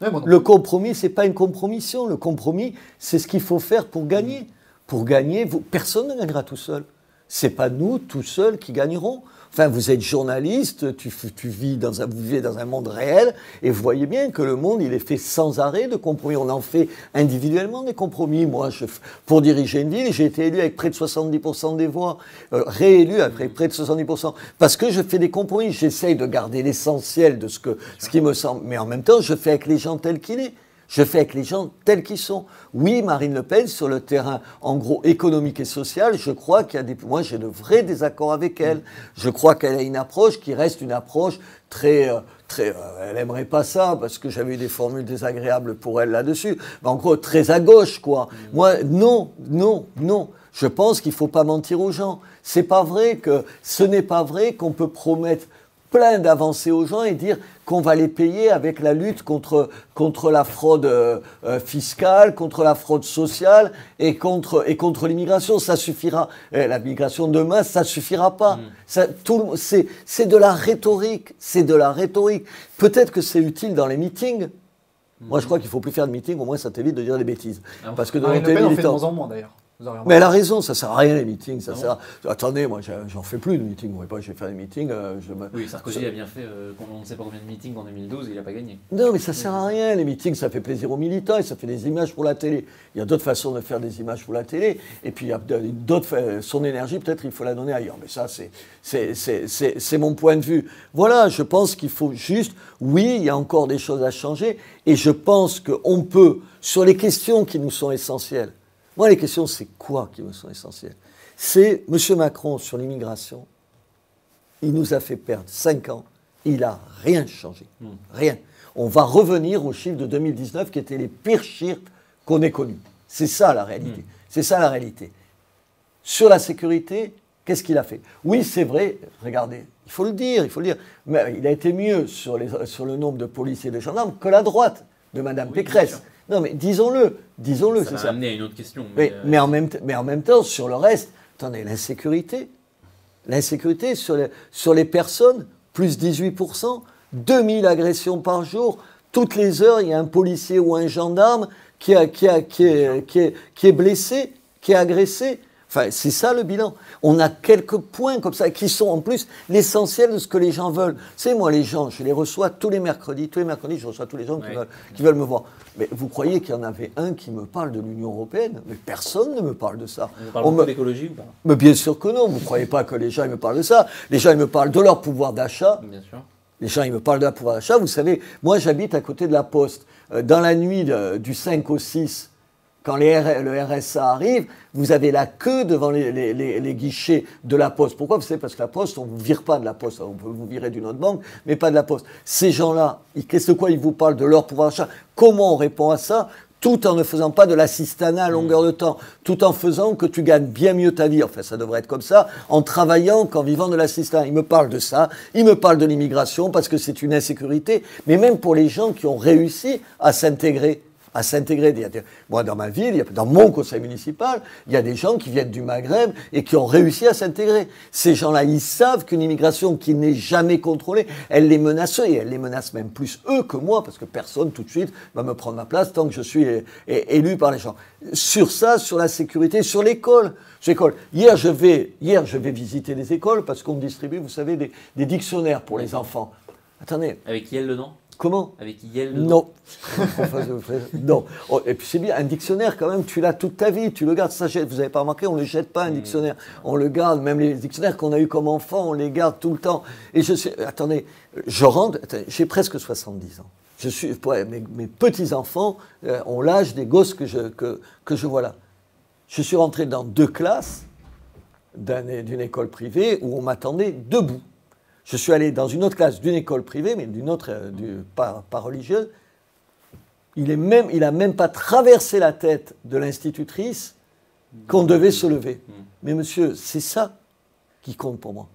le compromis, ce n'est pas une compromission. Le compromis, c'est ce qu'il faut faire pour gagner. Pour gagner, personne ne gagnera tout seul. Ce n'est pas nous, tout seuls, qui gagnerons. Enfin, vous êtes journaliste, tu, vis dans un, vous vivez dans un monde réel, et vous voyez bien que le monde, il est fait sans arrêt de compromis. On en fait individuellement des compromis. Moi, pour diriger une ville, j'ai été élu avec près de 70% des voix, euh, réélu avec près de 70%, parce que je fais des compromis. J'essaye de garder l'essentiel de ce, que, ce qui me semble, mais en même temps, je fais avec les gens tels qu'il est. Je fais avec les gens tels qu'ils sont. Oui, Marine Le Pen, sur le terrain, en gros, économique et social, je crois qu'il y a des. Moi, j'ai de vrais désaccords avec elle. Je crois qu'elle a une approche qui reste une approche très. Euh, très euh, elle aimerait pas ça, parce que j'avais eu des formules désagréables pour elle là-dessus. Mais en gros, très à gauche, quoi. Moi, non, non, non. Je pense qu'il faut pas mentir aux gens. C'est pas vrai que. Ce n'est pas vrai qu'on peut promettre plein d'avancées aux gens et dire qu'on va les payer avec la lutte contre, contre la fraude euh, euh, fiscale, contre la fraude sociale et contre, et contre l'immigration. Ça suffira. la migration demain, ça suffira pas. Mm. c'est de la rhétorique. C'est de la rhétorique. Peut-être que c'est utile dans les meetings. Moi, je crois qu'il faut plus faire de meetings, au moins ça t'évite de dire des bêtises. Ah, Parce que dans les militants... fait de moins en moins d'ailleurs. Mais elle a raison, ça sert à rien les meetings. Ça sert Attendez, moi j'en fais plus de meetings. Moi, pas, je vais faire des meetings. Euh, je Oui, Sarkozy a bien fait, euh, on ne sait pas combien de meetings en 2012, il n'a pas gagné. Non, mais ça sert à rien. Les meetings, ça fait plaisir aux militants et ça fait des images pour la télé. Il y a d'autres façons de faire des images pour la télé. Et puis il y a d'autres. Son énergie, peut-être, il faut la donner ailleurs. Mais ça, c'est mon point de vue. Voilà, je pense qu'il faut juste. Oui, il y a encore des choses à changer. Et je pense qu'on peut, sur les questions qui nous sont essentielles, moi, les questions, c'est quoi qui me sont essentielles? C'est M. Macron sur l'immigration. Il nous a fait perdre 5 ans. Il n'a rien changé. Hmm. Rien. On va revenir aux chiffres de 2019 qui étaient les pires chiffres qu'on ait connus. C'est ça la réalité. Hmm. C'est ça la réalité. Sur la sécurité, qu'est-ce qu'il a fait? Oui, c'est vrai, regardez, il faut le dire, il faut le dire, mais il a été mieux sur, les, sur le nombre de policiers et de gendarmes que la droite de Mme Oui, Pécresse. Non, mais disons-le, disons-le, Ça c'est ça. amené à une autre question. Mais, euh, mais en même, t- mais en même temps, sur le reste, attendez, l'insécurité, l'insécurité sur les, sur les personnes, plus 18%, 2000 agressions par jour, toutes les heures, il y a un policier ou un gendarme qui, a, qui, a, qui, est, qui, est, qui est blessé, qui est agressé. Enfin, c'est ça le bilan. On a quelques points comme ça qui sont en plus l'essentiel de ce que les gens veulent. C'est moi, les gens, je les reçois tous les mercredis. Tous les mercredis, je reçois tous les gens qui, veulent, qui veulent me voir. Mais vous croyez qu'il y en avait un qui me parle de l'Union européenne? Mais personne ne me parle de ça. On parle On me- d'écologie ou pas? Mais bien sûr que non. Vous ne croyez pas que les gens ils me parlent de ça Les gens ils me parlent de leur pouvoir d'achat. Bien sûr. Les gens, ils me parlent de la pouvoir d'achat. Vous savez, moi, j'habite à côté de la Poste. Euh, Dans la nuit de- du 5 au 6, quand le RSA arrive, vous avez la queue devant les, guichets de la Poste. Pourquoi Vous savez, parce que la Poste, on ne vous vire pas de la Poste. On peut vous virer d'une autre banque, mais pas de la Poste. Ces gens-là, qu'est-ce de quoi ils vous parlent de leur pouvoir d'achat? Comment on répond à ça? Tout en ne faisant pas de l'assistanat à longueur de temps, tout en faisant que tu gagnes bien mieux ta vie, enfin ça devrait être comme ça, en travaillant qu'en vivant de l'assistanat. Il me parle de ça, il me parle de l'immigration parce que c'est une insécurité, mais même pour les gens qui ont réussi à s'intégrer, à s'intégrer. Moi, dans ma ville, dans mon conseil municipal, il y a des gens qui viennent du Maghreb et qui ont réussi à s'intégrer. Ces gens-là, ils savent qu'une immigration qui n'est jamais contrôlée, elle les menace et elle les menace même plus eux que moi, parce que personne tout de suite va me prendre ma place tant que je suis élu par les gens. Sur ça, sur la sécurité, sur l'école. Hier, je vais, hier, je vais visiter les écoles parce qu'on distribue, vous savez, des, dictionnaires pour les enfants. Attendez, Avec Yel dedans comment Avec Yel dedans non. non. Oh, et puis c'est bien, un dictionnaire quand même, tu l'as toute ta vie, tu le gardes, ça jette. Vous n'avez pas remarqué, on ne le jette pas un dictionnaire. On le garde, même les dictionnaires qu'on a eu comme enfant, on les garde tout le temps. Et je sais, attendez, je rentre, j'ai presque 70 ans. Je suis, ouais, mes, mes petits-enfants euh, ont l'âge des gosses que je, que, que je vois là. Je suis rentré dans deux classes d'un- d'une école privée où on m'attendait debout. Je suis allé dans une autre classe d'une école privée, mais d'une autre, euh, du- pas, pas religieuse. Il est même, pas traversé la tête de l'institutrice qu'on devait se lever. Mais monsieur, c'est ça qui compte pour moi.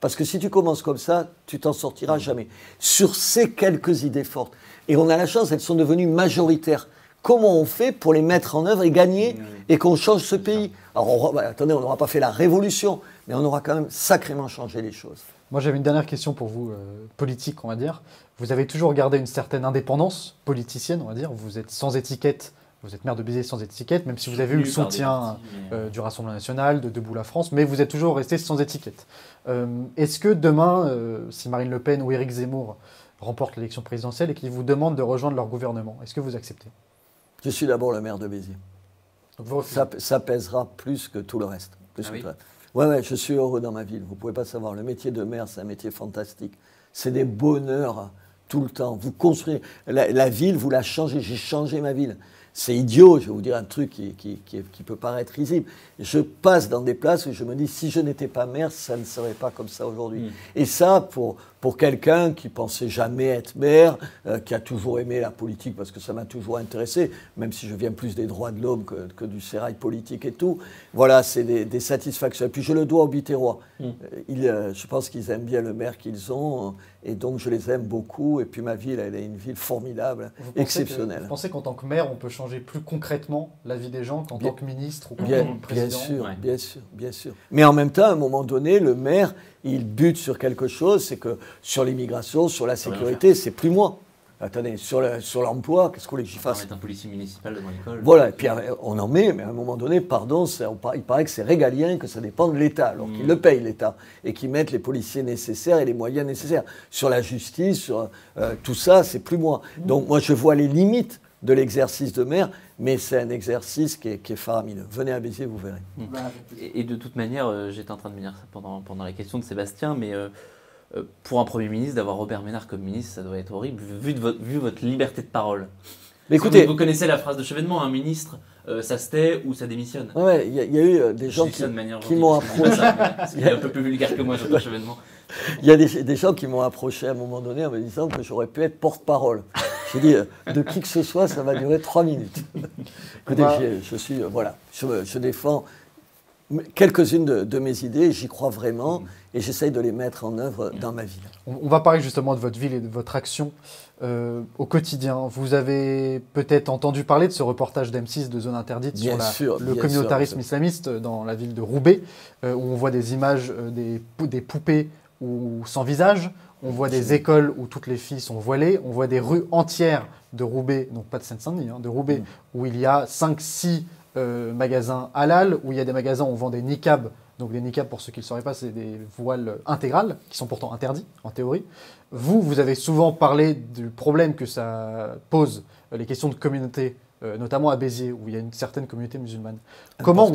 Parce que si tu commences comme ça, tu t'en sortiras jamais. Sur ces quelques idées fortes, et on a la chance, elles sont devenues majoritaires. Comment on fait pour les mettre en œuvre et gagner et qu'on change ce pays? Alors, on- bah, attendez, on n'aura pas fait la révolution, mais on aura quand même sacrément changé les choses. Moi, j'avais une dernière question pour vous, euh, politique, on va dire. Vous avez toujours gardé une certaine indépendance politicienne, on va dire. Vous êtes sans étiquette. Vous êtes maire de Béziers sans étiquette, même si vous avez eu le soutien mais, euh, du Rassemblement national, de Debout la France, mais vous êtes toujours resté sans étiquette. Euh, Est-ce que demain, euh, si Marine Le Pen ou Éric Zemmour remportent l'élection présidentielle et qu'ils vous demandent de rejoindre leur gouvernement, est-ce que vous acceptez? Je suis d'abord le maire de Béziers. Donc, vous refusez. Ça, ça pèsera plus que tout le reste. Plus Ah que oui tout le reste. Ouais, ouais, je suis heureux dans ma ville. Vous pouvez pas savoir. Le métier de maire, c'est un métier fantastique. C'est des bonheurs tout le temps. Vous construisez la, la ville, vous la changez. J'ai changé ma ville. C'est idiot, je vais vous dire un truc qui, qui- qui- qui peut paraître risible. Je passe dans des places où je me dis, si je n'étais pas maire, ça ne serait pas comme ça aujourd'hui. Mm. Et ça, pour, pour quelqu'un qui pensait jamais être maire, euh, qui a toujours aimé la politique parce que ça m'a toujours intéressé, même si je viens plus des droits de l'homme que, que du sérail politique et tout, voilà, c'est des, des satisfactions. Et puis je le dois aux Biterrois. Mm. Euh, ils, euh, je pense qu'ils aiment bien le maire qu'ils ont, et donc je les aime beaucoup. Et puis ma ville, elle est une ville formidable, Vous pensez que- exceptionnelle. Vous pensez qu'en tant que maire, on peut changer plus concrètement la vie des gens qu'en Bien- tant que ministre ou qu'en Bien, tant que bien président sûr, ouais. bien sûr, bien sûr. Mais en même temps, à un moment donné, le maire, il bute sur quelque chose, c'est que sur l'immigration, sur la sécurité, c'est plus moi. Attendez, sur le- sur l'emploi, qu'est-ce qu'on voulait que j'y On fasse mettre un policier municipal devant l'école. Voilà, et puis euh, on en met, mais à un moment donné, pardon, on il paraît que c'est régalien, que ça dépend de l'État, alors qu'ils Mm. le payent l'État, et qu'ils mettent les policiers nécessaires et les moyens nécessaires. Sur la justice, sur euh, tout ça, c'est plus moi. Donc moi, je vois les limites de l'exercice de maire, mais c'est un exercice qui est, qui est faramineux. Venez à Béziers, vous verrez. Et, et de toute manière, euh, j'étais en train de me dire ça pendant, pendant la question de Sébastien, mais euh, euh, pour un Premier ministre, d'avoir Robert Ménard comme ministre, ça doit être horrible, vu, de votre, vu votre liberté de parole. Mais écoutez, vous, vous connaissez la phrase de chevènement, un ministre, euh, ça se tait ou ça démissionne. ouais, il y, a- il y a eu des gens qui, m'ont qu'il est un peu plus vulgaire que moi, (laughs) Jean-Pierre Chevènement. Il y a des, des gens qui m'ont approché à un moment donné en me disant que j'aurais pu être porte-parole. J'ai dit, euh, de qui que ce soit, ça va durer trois minutes. (laughs) Écoutez, je suis, euh, voilà, je, je défends quelques-unes de, mes idées, j'y crois vraiment, et j'essaye de les mettre en œuvre dans ma ville. On, va parler justement de votre ville et de votre action euh, au quotidien. Vous avez peut-être entendu parler de ce reportage d'M6 de Zone Interdite sur le communautarisme islamiste dans la ville de Roubaix, euh, où on voit des images euh, des, des poupées ou sans visage, on voit des écoles où toutes les filles sont voilées, on voit des rues entières de Roubaix, donc pas de Seine-Saint-Denis, hein, de Roubaix, mm. où il y a 5-6 euh, magasins halal, où il y a des magasins où on vend des niqabs. Donc des niqabs, pour ceux qui ne le sauraient pas, c'est des voiles intégrales, qui sont pourtant interdits, en théorie. Vous, vous avez souvent parlé du problème que ça pose, euh, les questions de communauté, euh, notamment à Béziers, où il y a une certaine communauté musulmane. Comment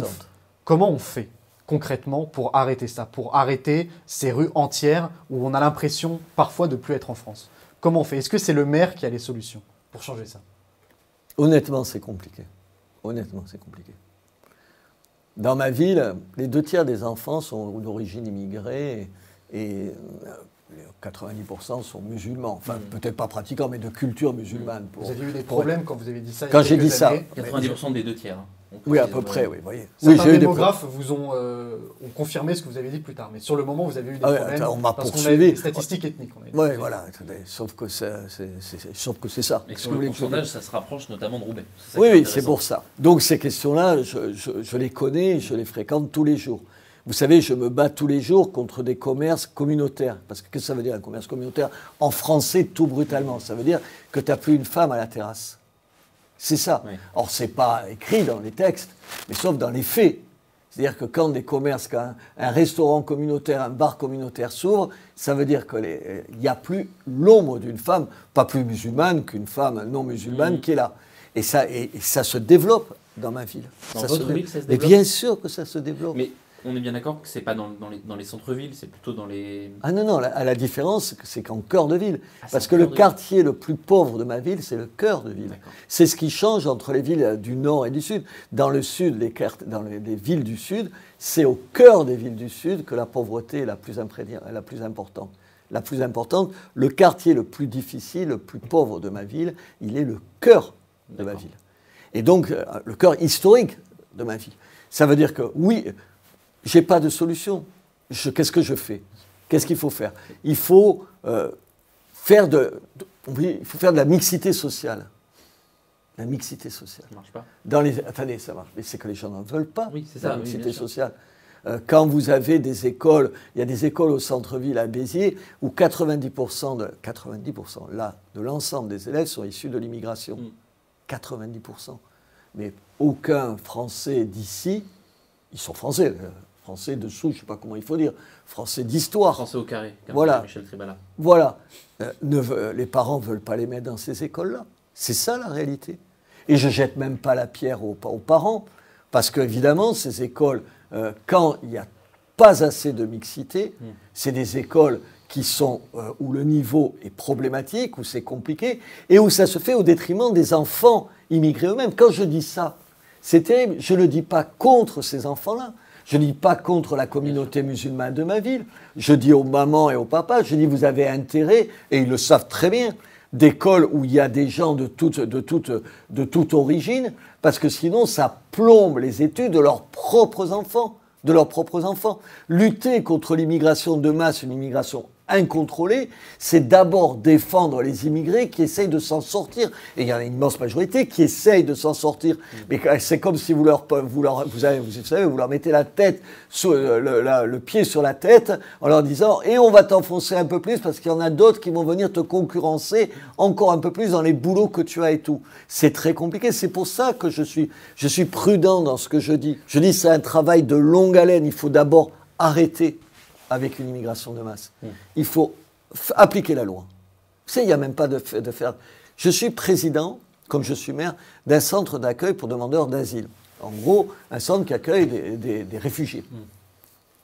comment on fait? Concrètement pour arrêter ça, pour arrêter ces rues entières où on a l'impression parfois de plus être en France Comment on fait? Est-ce que c'est le maire qui a les solutions pour changer ça? Honnêtement, c'est compliqué. Honnêtement, c'est compliqué. Dans ma ville, les deux tiers des enfants sont d'origine immigrée et 90% sont musulmans. Enfin, hmm. peut-être pas pratiquants, mais de culture musulmane. Vous avez eu des problèmes quand vous avez dit ça Quand j'ai dit ça. 90% des deux tiers. Oui, à peu près, oui. Voyez. Certains oui, démographes vous ont, euh, ont, confirmé ce que vous avez dit plus tard, mais sur le moment, vous avez eu des ah problèmes. on m'a poursuivi. des statistiques ethniques. Oui, voilà. Sauf que c'est ça. Et sur le pourcentage, ça se rapproche notamment de Roubaix. Oui, oui, c'est pour ça. Donc ces questions-là, je, je, les connais, je les fréquente tous les jours. Vous savez, je me bats tous les jours contre des commerces communautaires. Parce que qu'est-ce que ça veut dire un commerce communautaire? En français, tout brutalement. Ça veut dire que tu n'as plus une femme à la terrasse. C'est ça. Or, ce n'est pas écrit dans les textes, mais sauf dans les faits. C'est-à-dire que quand des commerces, quand un, restaurant communautaire, un bar communautaire s'ouvre, ça veut dire qu'il n'y a plus l'ombre d'une femme, pas plus musulmane qu'une femme non musulmane mmh. qui est là. Et ça, et, ça se développe dans ma ville. Dans ça votre ville, ça se développe. Mais bien sûr que ça se développe. On est bien d'accord que ce n'est pas dans, les, centres-villes, c'est plutôt dans les... Ah non, non, la, la différence, c'est qu'en cœur de ville. Ah, parce que le quartier le plus pauvre de ma ville, c'est le cœur de ville. C'est ce qui change entre les villes du nord et du sud. Dans le sud, les, dans les, villes du sud, c'est au cœur des villes du sud que la pauvreté est la plus, la plus importante. La plus importante, le quartier le plus difficile, le plus pauvre de ma ville, il est le cœur de ma ville. Et donc, euh, le cœur historique de ma ville. Ça veut dire que oui, j'ai pas de solution. Qu'est-ce que je fais? Qu'est-ce qu'il faut faire? Il faut, euh, faire de, il faut faire de la mixité sociale. La mixité sociale. Ça marche pas. Dans les, attendez, ça marche. Mais c'est que les gens n'en veulent pas. Oui, c'est ça. La mixité sociale. Euh, quand vous avez des écoles, il y a des écoles au centre-ville à Béziers où 90% de, 90% là, de l'ensemble des élèves sont issus de l'immigration. 90%. Mm. Mais aucun Français d'ici, ils sont français, euh, français dessous, je ne sais pas comment il faut dire, français d'histoire. Français au carré, comme voilà. Michel Tribala. Voilà. Euh, ne, les parents ne veulent pas les mettre dans ces écoles-là. C'est ça la réalité. Et je jette même pas la pierre aux, parents, parce qu'évidemment, ces écoles, euh, quand il n'y a pas assez de mixité, hmm. c'est des écoles qui sont euh, où le niveau est problématique, où c'est compliqué, et où ça se fait au détriment des enfants immigrés eux-mêmes. Quand je dis ça, c'est terrible. Je ne le dis pas contre ces enfants-là. Je ne dis pas contre la communauté musulmane de ma ville. Je dis aux mamans et aux papas, je dis vous avez intérêt, et ils le savent très bien, d'écoles où il y a des gens de toute, de, toute, de toute origine, parce que sinon ça plombe les études de leurs propres enfants. De leurs propres enfants. Lutter contre l'immigration de masse, une immigration incontrôlée, c'est d'abord défendre les immigrés qui essayent de s'en sortir. Et il y a une immense majorité qui essayent de s'en sortir. Mais c'est comme si vous leur, vous leur, vous, avez, vous savez, vous leur mettez la tête, euh, le, le, pied sur la tête, en leur disant et on va t'enfoncer un peu plus parce qu'il y en a d'autres qui vont venir te concurrencer encore un peu plus dans les boulots que tu as et tout. C'est très compliqué. C'est pour ça que je suis, je suis prudent dans ce que je dis. Je dis c'est un travail de longue haleine. Il faut d'abord arrêter avec une immigration de masse. Hmm. Il faut appliquer la loi. Il n'y a même pas de, de, faire. Je suis président, comme je suis maire, d'un centre d'accueil pour demandeurs d'asile. En gros, un centre qui accueille des, réfugiés. Hmm.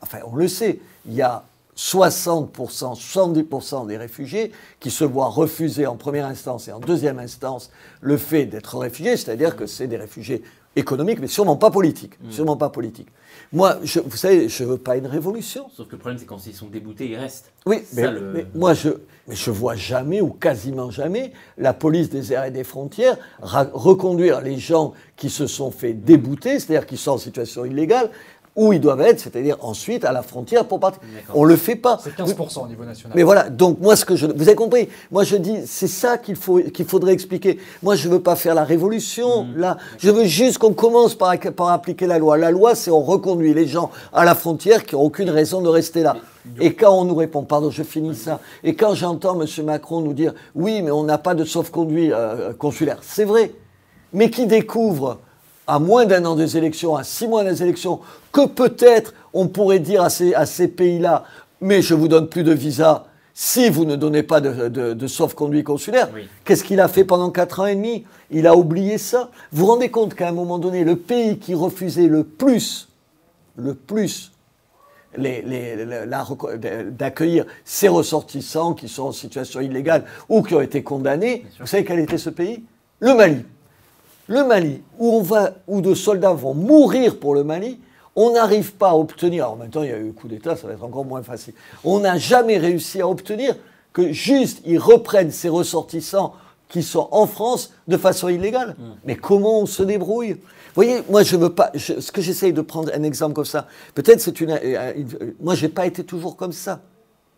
Enfin, on le sait, il y a 60%, 70% des réfugiés qui se voient refuser en première instance et en deuxième instance le fait d'être réfugiés, c'est-à-dire que c'est des réfugiés économiques, mais sûrement pas politiques. Hmm. Sûrement pas politiques. Moi, je, vous savez, je ne veux pas une révolution. Sauf que le problème, c'est quand ils sont déboutés, ils restent. Oui, mais, moi, je ne je vois jamais, ou quasiment jamais, la police des airs et des frontières reconduire les gens qui se sont fait débouter, c'est-à-dire qui sont en situation illégale, où ils doivent être, c'est-à-dire ensuite à la frontière pour partir. On le fait pas. C'est 15% au niveau national. Mais voilà, donc moi ce que je... Vous avez compris Moi je dis, c'est ça qu'il faut, qu'il faudrait expliquer. Moi je veux pas faire la révolution, Mhm. là. Je veux juste qu'on commence par, par appliquer la loi. La loi, c'est on reconduit les gens à la frontière qui n'ont aucune raison de rester là. Et quand on nous répond, pardon, je finis ça, et quand j'entends M. Macron nous dire, oui, mais on n'a pas de sauf-conduit euh, consulaire, c'est vrai, mais qui découvre à moins d'un an des élections, à six mois des élections, que peut-être on pourrait dire à ces, à ces pays-là, mais je vous donne plus de visa si vous ne donnez pas de, de, de sauf-conduit consulaire. Oui. Qu'est-ce qu'il a fait pendant quatre ans et demi? Il a oublié ça. Vous vous rendez compte qu'à un moment donné, le pays qui refusait le plus, le plus, les- les- d'accueillir ces ressortissants qui sont en situation illégale ou qui ont été condamnés, vous savez quel était ce pays? Le Mali. Le Mali, où, on va, où de soldats vont mourir pour le Mali, on n'arrive pas à obtenir, alors maintenant il y a eu le coup d'État, ça va être encore moins facile, on n'a jamais réussi à obtenir que juste ils reprennent ces ressortissants qui sont en France de façon illégale. Mais comment on se débrouille? Vous voyez, moi je veux pas, je- ce que j'essaye de prendre un exemple comme ça, peut-être c'est une, euh, une- moi j'ai pas été toujours comme ça.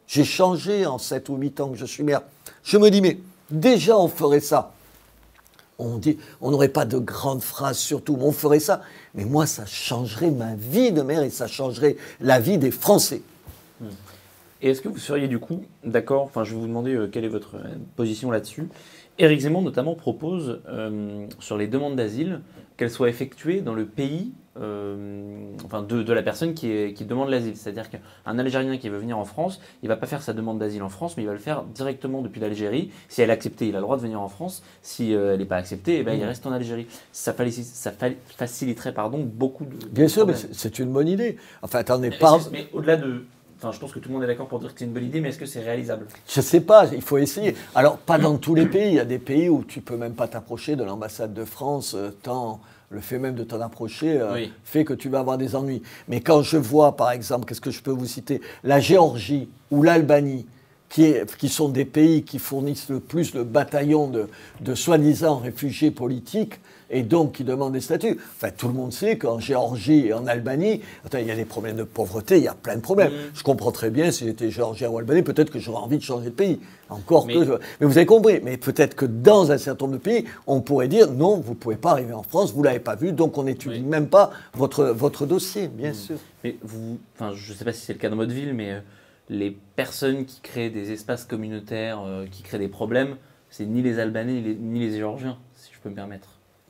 J'ai changé en 7 ou 8 ans que je suis maire. Je me dis, mais déjà on ferait ça. On dit, on n'aurait pas de grandes phrases surtout, mais on ferait ça. Mais moi, ça changerait ma vie de maire et ça changerait la vie des Français. Et est-ce que vous seriez du coup d'accord, enfin je vais vous demander euh, quelle est votre euh, position là-dessus. Éric Zemmour notamment propose euh, sur les demandes d'asile qu'elles soient effectuées dans le pays euh, enfin de, de la personne qui, est- qui demande l'asile. C'est-à-dire qu'un Algérien qui veut venir en France, il va pas faire sa demande d'asile en France, mais il va le faire directement depuis l'Algérie. Si elle est acceptée, il a le droit de venir en France. Si euh, elle n'est pas acceptée, eh ben, il reste en Algérie. Ça, faciliterait pardon, beaucoup de... Bien sûr, mais problèmes. c'est c'est une bonne idée. Enfin, attendez, pas. Mais au-delà de. Enfin, je pense que tout le monde est d'accord pour dire que c'est une bonne idée, mais est-ce que c'est réalisable? Je ne sais pas, il faut essayer. Alors, pas dans tous les pays. Il y a des pays où tu peux même pas t'approcher de l'ambassade de France, euh, tant le fait même de t'en approcher euh, Oui. fait que tu vas avoir des ennuis. Mais quand je vois, par exemple, qu'est-ce que je peux vous citer La Géorgie ou l'Albanie, qui, est- qui sont des pays qui fournissent le plus le bataillon de, de soi-disant réfugiés politiques et donc qui demandent des statuts. Enfin, tout le monde sait qu'en Géorgie et en Albanie, attends, il y a des problèmes de pauvreté, il y a plein de problèmes. Mhm. Je comprends très bien, si j'étais géorgien ou albanais, peut-être que j'aurais envie de changer de pays. Encore Mais- que. je- Mais vous avez compris. Mais peut-être que dans un certain nombre de pays, on pourrait dire non, vous ne pouvez pas arriver en France, vous ne l'avez pas vu, donc on n'étudie Oui. même pas votre, votre dossier, bien sûr. Mais vous, enfin, je ne sais pas si c'est le cas dans votre ville, mais euh, les personnes qui créent des espaces communautaires, euh, qui créent des problèmes, c'est ni les Albanais ni les, ni les Géorgiens, si je peux me permettre.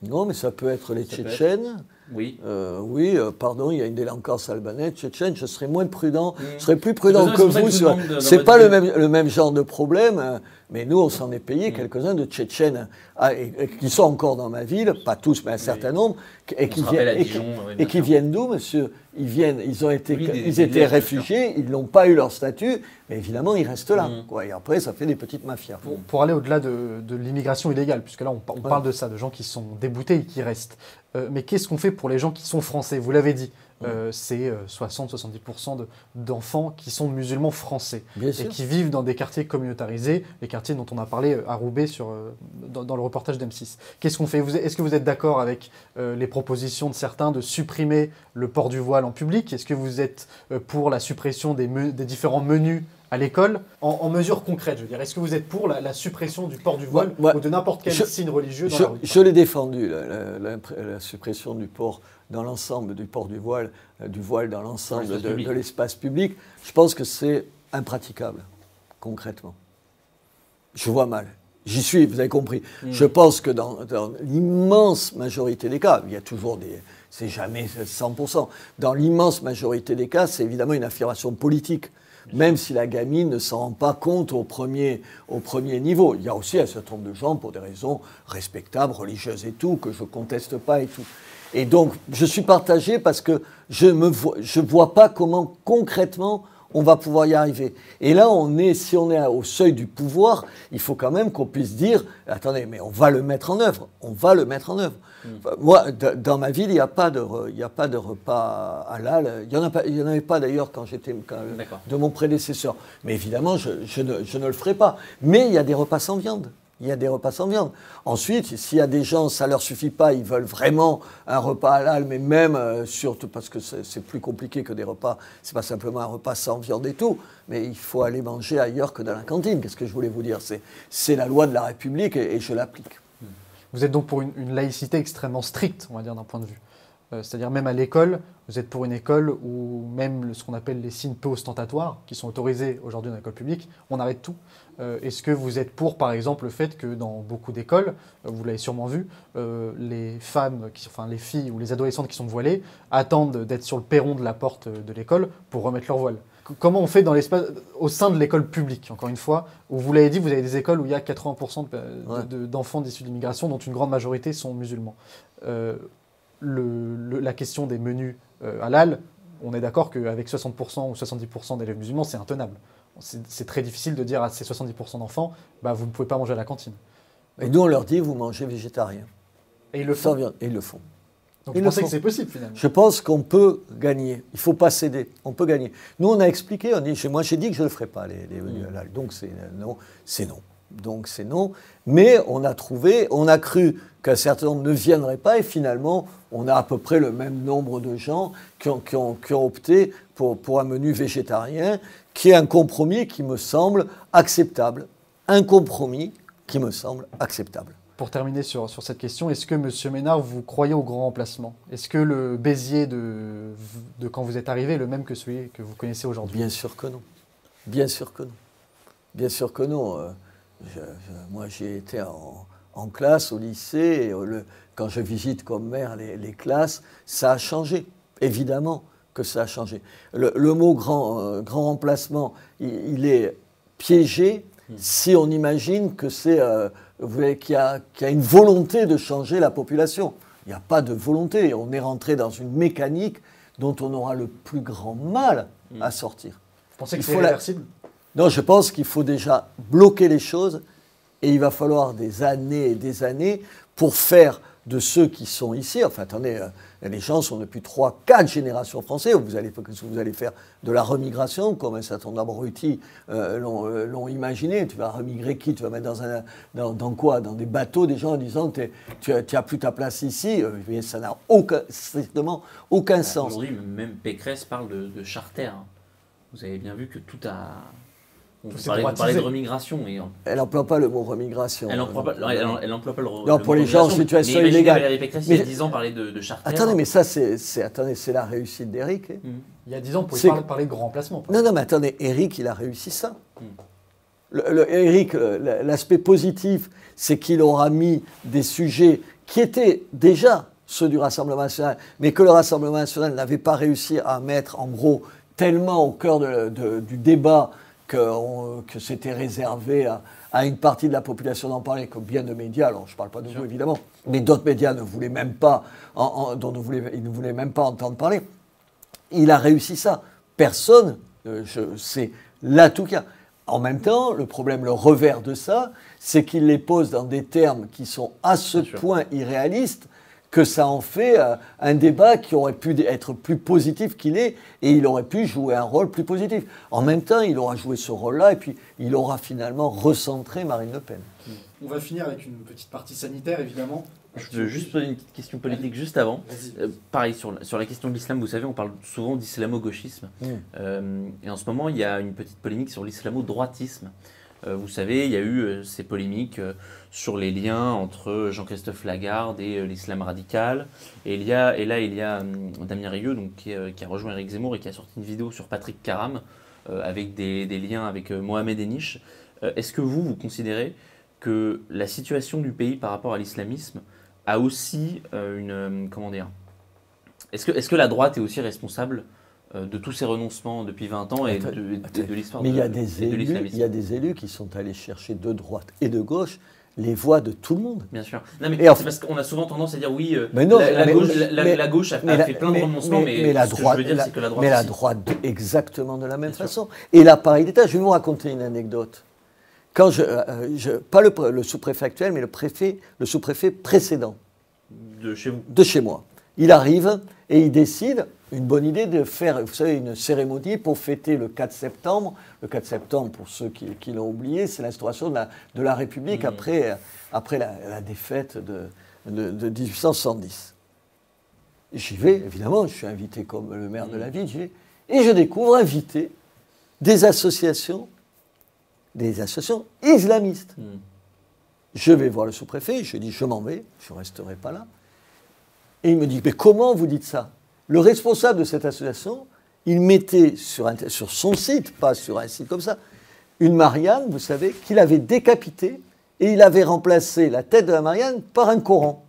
Non, mais ça peut être les Ça. Tchétchènes. Oui. Euh, oui, euh, pardon, il y a une délinquance albanaise, tchétchène, je serais moins prudent, Mm. je serais plus prudent que vous. sur- dans C'est pas le même, le même genre de problème, hein, mais nous, on s'en est payé Mm. quelques-uns de tchétchènes, ah, et- et qui sont encore dans ma ville, pas tous, mais un certain nombre, et qui viennent, et qui- Dijon, et viennent d'où, monsieur? Ils viennent, ils ont été, Oui, des- ils des étaient réfugiés, ils n'ont pas eu leur statut, mais évidemment, ils restent là. Mm. quoi. et après, ça fait des petites mafias. Pour, pour aller au-delà de, de l'immigration illégale, puisque là on, par- on Ouais. parle de ça, de gens qui sont déboutés et qui restent. Euh, mais qu'est-ce qu'on fait pour les gens qui sont français? Vous l'avez dit, euh, c'est euh, 60-70% de- d'enfants qui sont musulmans français Bien et sûr. qui vivent dans des quartiers communautarisés, les quartiers dont on a parlé euh, à Roubaix sur, euh, dans, dans le reportage d'M6. Qu'est-ce qu'on fait? Est-ce que vous êtes d'accord avec euh, les propositions de certains de supprimer le port du voile en public? Est-ce que vous êtes euh, pour la suppression des, me- des différents menus à l'école en, en mesures concrètes Je veux dire, est-ce que vous êtes pour la, la suppression du port du voile Ouais, ouais. ou de n'importe quel Je- signe religieux dans Je, la rue? je l'ai défendu, la, la- la- la suppression du port dans l'ensemble du port du voile, euh, du voile dans l'ensemble de, l'espace public. Je pense que c'est impraticable, concrètement. Je vois mal. J'y suis, vous avez compris. Mm. Je pense que dans, dans l'immense majorité des cas, il y a toujours des. C'est jamais 100%. Dans l'immense majorité des cas, c'est évidemment une affirmation politique. Même si la gamine ne s'en rend pas compte au premier, au premier niveau. Il y a aussi un certain nombre de gens, pour des raisons respectables, religieuses et tout, que je ne conteste pas et tout. Et donc, je suis partagé parce que je ne vois, pas comment concrètement on va pouvoir y arriver. Et là, on est, si on est au seuil du pouvoir, il faut quand même qu'on puisse dire, attendez, mais on va le mettre en œuvre, on va le mettre en œuvre. Enfin, Moi, dans ma ville, il n'y a pas de, re- il y a pas de repas halal. Il n'y en, avait pas d'ailleurs quand j'étais de mon prédécesseur. Mais évidemment, je, je ne, je ne le ferai pas. Mais il y a des repas sans viande. Il y a des repas sans viande. Ensuite, s'il y a des gens, ça leur suffit pas, ils veulent vraiment un repas halal, mais même, euh, surtout parce que c'est plus compliqué que des repas, c'est pas simplement un repas sans viande et tout, mais il faut aller manger ailleurs que dans la cantine. Qu'est-ce que je voulais vous dire? C'est la loi de la République et, je l'applique. Vous êtes donc pour une laïcité extrêmement stricte, on va dire, d'un point de vue. Euh, c'est-à-dire même à l'école, vous êtes pour une école où même ce qu'on appelle les signes peu ostentatoires, qui sont autorisés aujourd'hui dans l'école publique, on arrête tout. Euh, est-ce que vous êtes pour, par exemple, le fait que dans beaucoup d'écoles, euh, vous l'avez sûrement vu, les femmes, enfin les filles ou les adolescentes qui sont voilées attendent d'être sur le perron de la porte de l'école pour remettre leur voile. Comment on fait dans l'espace, au sein de l'école publique, encore une fois, où vous l'avez dit, vous avez des écoles où il y a 80% d'enfants d'issus d'immigration, dont une grande majorité sont musulmans. La question des menus euh, halal, on est d'accord qu'avec 60% ou 70% d'élèves musulmans, c'est intenable. C'est très difficile de dire à ces 70% d'enfants, bah, vous ne pouvez pas manger à la cantine. Et nous, on leur dit, vous mangez végétarien. Et ils le font. Et ils le font. Donc vous pensez que c'est possible finalement? Je pense qu'on peut gagner. Il ne faut pas céder. On peut gagner. Nous, on a expliqué, on dit, moi j'ai dit que je ne le ferai pas, les, mm. Donc c'est non. C'est non. Donc c'est non. Mais on a trouvé, on a cru qu'un certain nombre ne viendraient pas et finalement on a à peu près le même nombre de gens qui ont, opté pour, pour, un menu végétarien qui est un compromis qui me semble acceptable. Un compromis qui me semble acceptable. Pour terminer sur, sur cette question, est-ce que, M. Ménard, vous croyez au grand remplacement? Est-ce que le Béziers de, de quand vous êtes arrivé est le même que celui que vous connaissez aujourd'hui? Bien sûr que non. Bien sûr que non. Bien sûr que non. Euh, moi, j'ai été en, classe au lycée, et le, quand je visite comme maire les, classes, ça a changé, évidemment que ça a changé. Le, mot grand, euh, grand remplacement, il, est piégé si on imagine que c'est euh, qu'il y, a une volonté de changer la population. Il n'y a pas de volonté. On est rentré dans une mécanique dont on aura le plus grand mal à hmm. sortir. Vous pensez que c'est réversible non, je pense qu'il faut déjà bloquer les choses et il va falloir des années et des années pour faire de ceux qui sont ici, enfin attendez, euh, les gens sont depuis 3, 4 générations français, vous allez, vous allez faire de la remigration, comme un certain nombre d'abrutis euh, euh, l'ont imaginé, tu vas remigrer qui? Tu vas mettre dans, un, dans, quoi? Dans des bateaux, des gens en disant tu n'as plus ta place ici, ça n'a aucun, strictement aucun sens. Aujourd'hui, même Pécresse parle de, de charter. Hein. Vous avez bien vu que tout a on parlait, de remigration. Elle n'emploie pas le mot remigration. Elle n'emploie pas, elle, emploie pas le, non, pour les gens en situation mais illégale. Valérie Pécresse, il y a 10 ans, parlait de, de charter. Attendez, mais ça, c'est la réussite d'Éric. Hein. Mm. Il y a 10 ans, on pouvait parler, parler de grand remplacement. Non, non, mais attendez, Éric, il a réussi ça. Mm. Éric, l'aspect positif, c'est qu'il aura mis des sujets qui étaient déjà ceux du Rassemblement national, mais que le Rassemblement national n'avait pas réussi à mettre, en gros, tellement au cœur du débat que, c'était réservé à, une partie de la population d'en parler, comme bien de médias, alors je ne parle pas de vous évidemment, mais d'autres médias ne voulaient même pas, dont ils ne voulaient même pas entendre parler. Il a réussi ça. Personne, euh, c'est là tout cas. En même temps, le problème, le revers de ça, c'est qu'il les pose dans des termes qui sont à ce point irréalistes que ça en fait euh, un débat qui aurait pu être plus positif qu'il est, et il aurait pu jouer un rôle plus positif. En même temps, il aura joué ce rôle-là, et puis il aura finalement recentré Marine Le Pen. On va finir avec une petite partie sanitaire, évidemment. Je veux juste poser une petite question politique juste avant. Euh, pareil, sur la, sur la question de l'islam, vous savez, on parle souvent d'islamo-gauchisme. Mm. Euh, et en ce moment, il y a une petite polémique sur l'islamo-droitisme. Euh, vous savez, il y a eu euh, ces polémiques euh, sur les liens entre Jean-Christophe Lagarde et l'islam radical. Et, il y a, et là, il y a Damien Rieu donc, qui, a rejoint Eric Zemmour et qui a sorti une vidéo sur Patrick Karam avec des, liens avec Mohamed Enish. Est-ce que vous, vous considérez que la situation du pays par rapport à l'islamisme a aussi une. comment dire Est-ce que, est -ce que la droite est aussi responsable de tous ces renoncements depuis 20 ans et de, l'histoire Mais il y, a des élus, il y a des élus qui sont allés chercher de droite et de gauche les voix de tout le monde. Bien sûr. Non, mais c'est parce qu'on a souvent tendance à dire oui, euh, la, gauche, a, fait plein de renoncements, mais, la droite, mais la droite exactement de la même façon. Et l'appareil d'État, je vais vous raconter une anecdote. Quand je, euh, je pas le, le sous-préfet actuel, mais le préfet, le sous-préfet précédent. De chez vous. De chez moi. Il arrive et il décide une bonne idée de faire, vous savez, une cérémonie pour fêter le 4 septembre. Le 4 septembre, pour ceux qui, l'ont oublié, c'est l'instauration de la, de la République mmh. après, après la, défaite de, de, de 1870. J'y vais, évidemment, je suis invité comme le maire de la ville, j'y vais, et je découvre invité des associations, des associations islamistes. Hmm. Je vais voir le sous-préfet, je dis je m'en vais, je ne resterai pas là. Et il me dit mais comment vous dites ça? Le responsable de cette association, il mettait sur, sur son site, pas sur un site comme ça, une Marianne, vous savez, qu'il avait décapitée et il avait remplacé la tête de la Marianne par un Coran.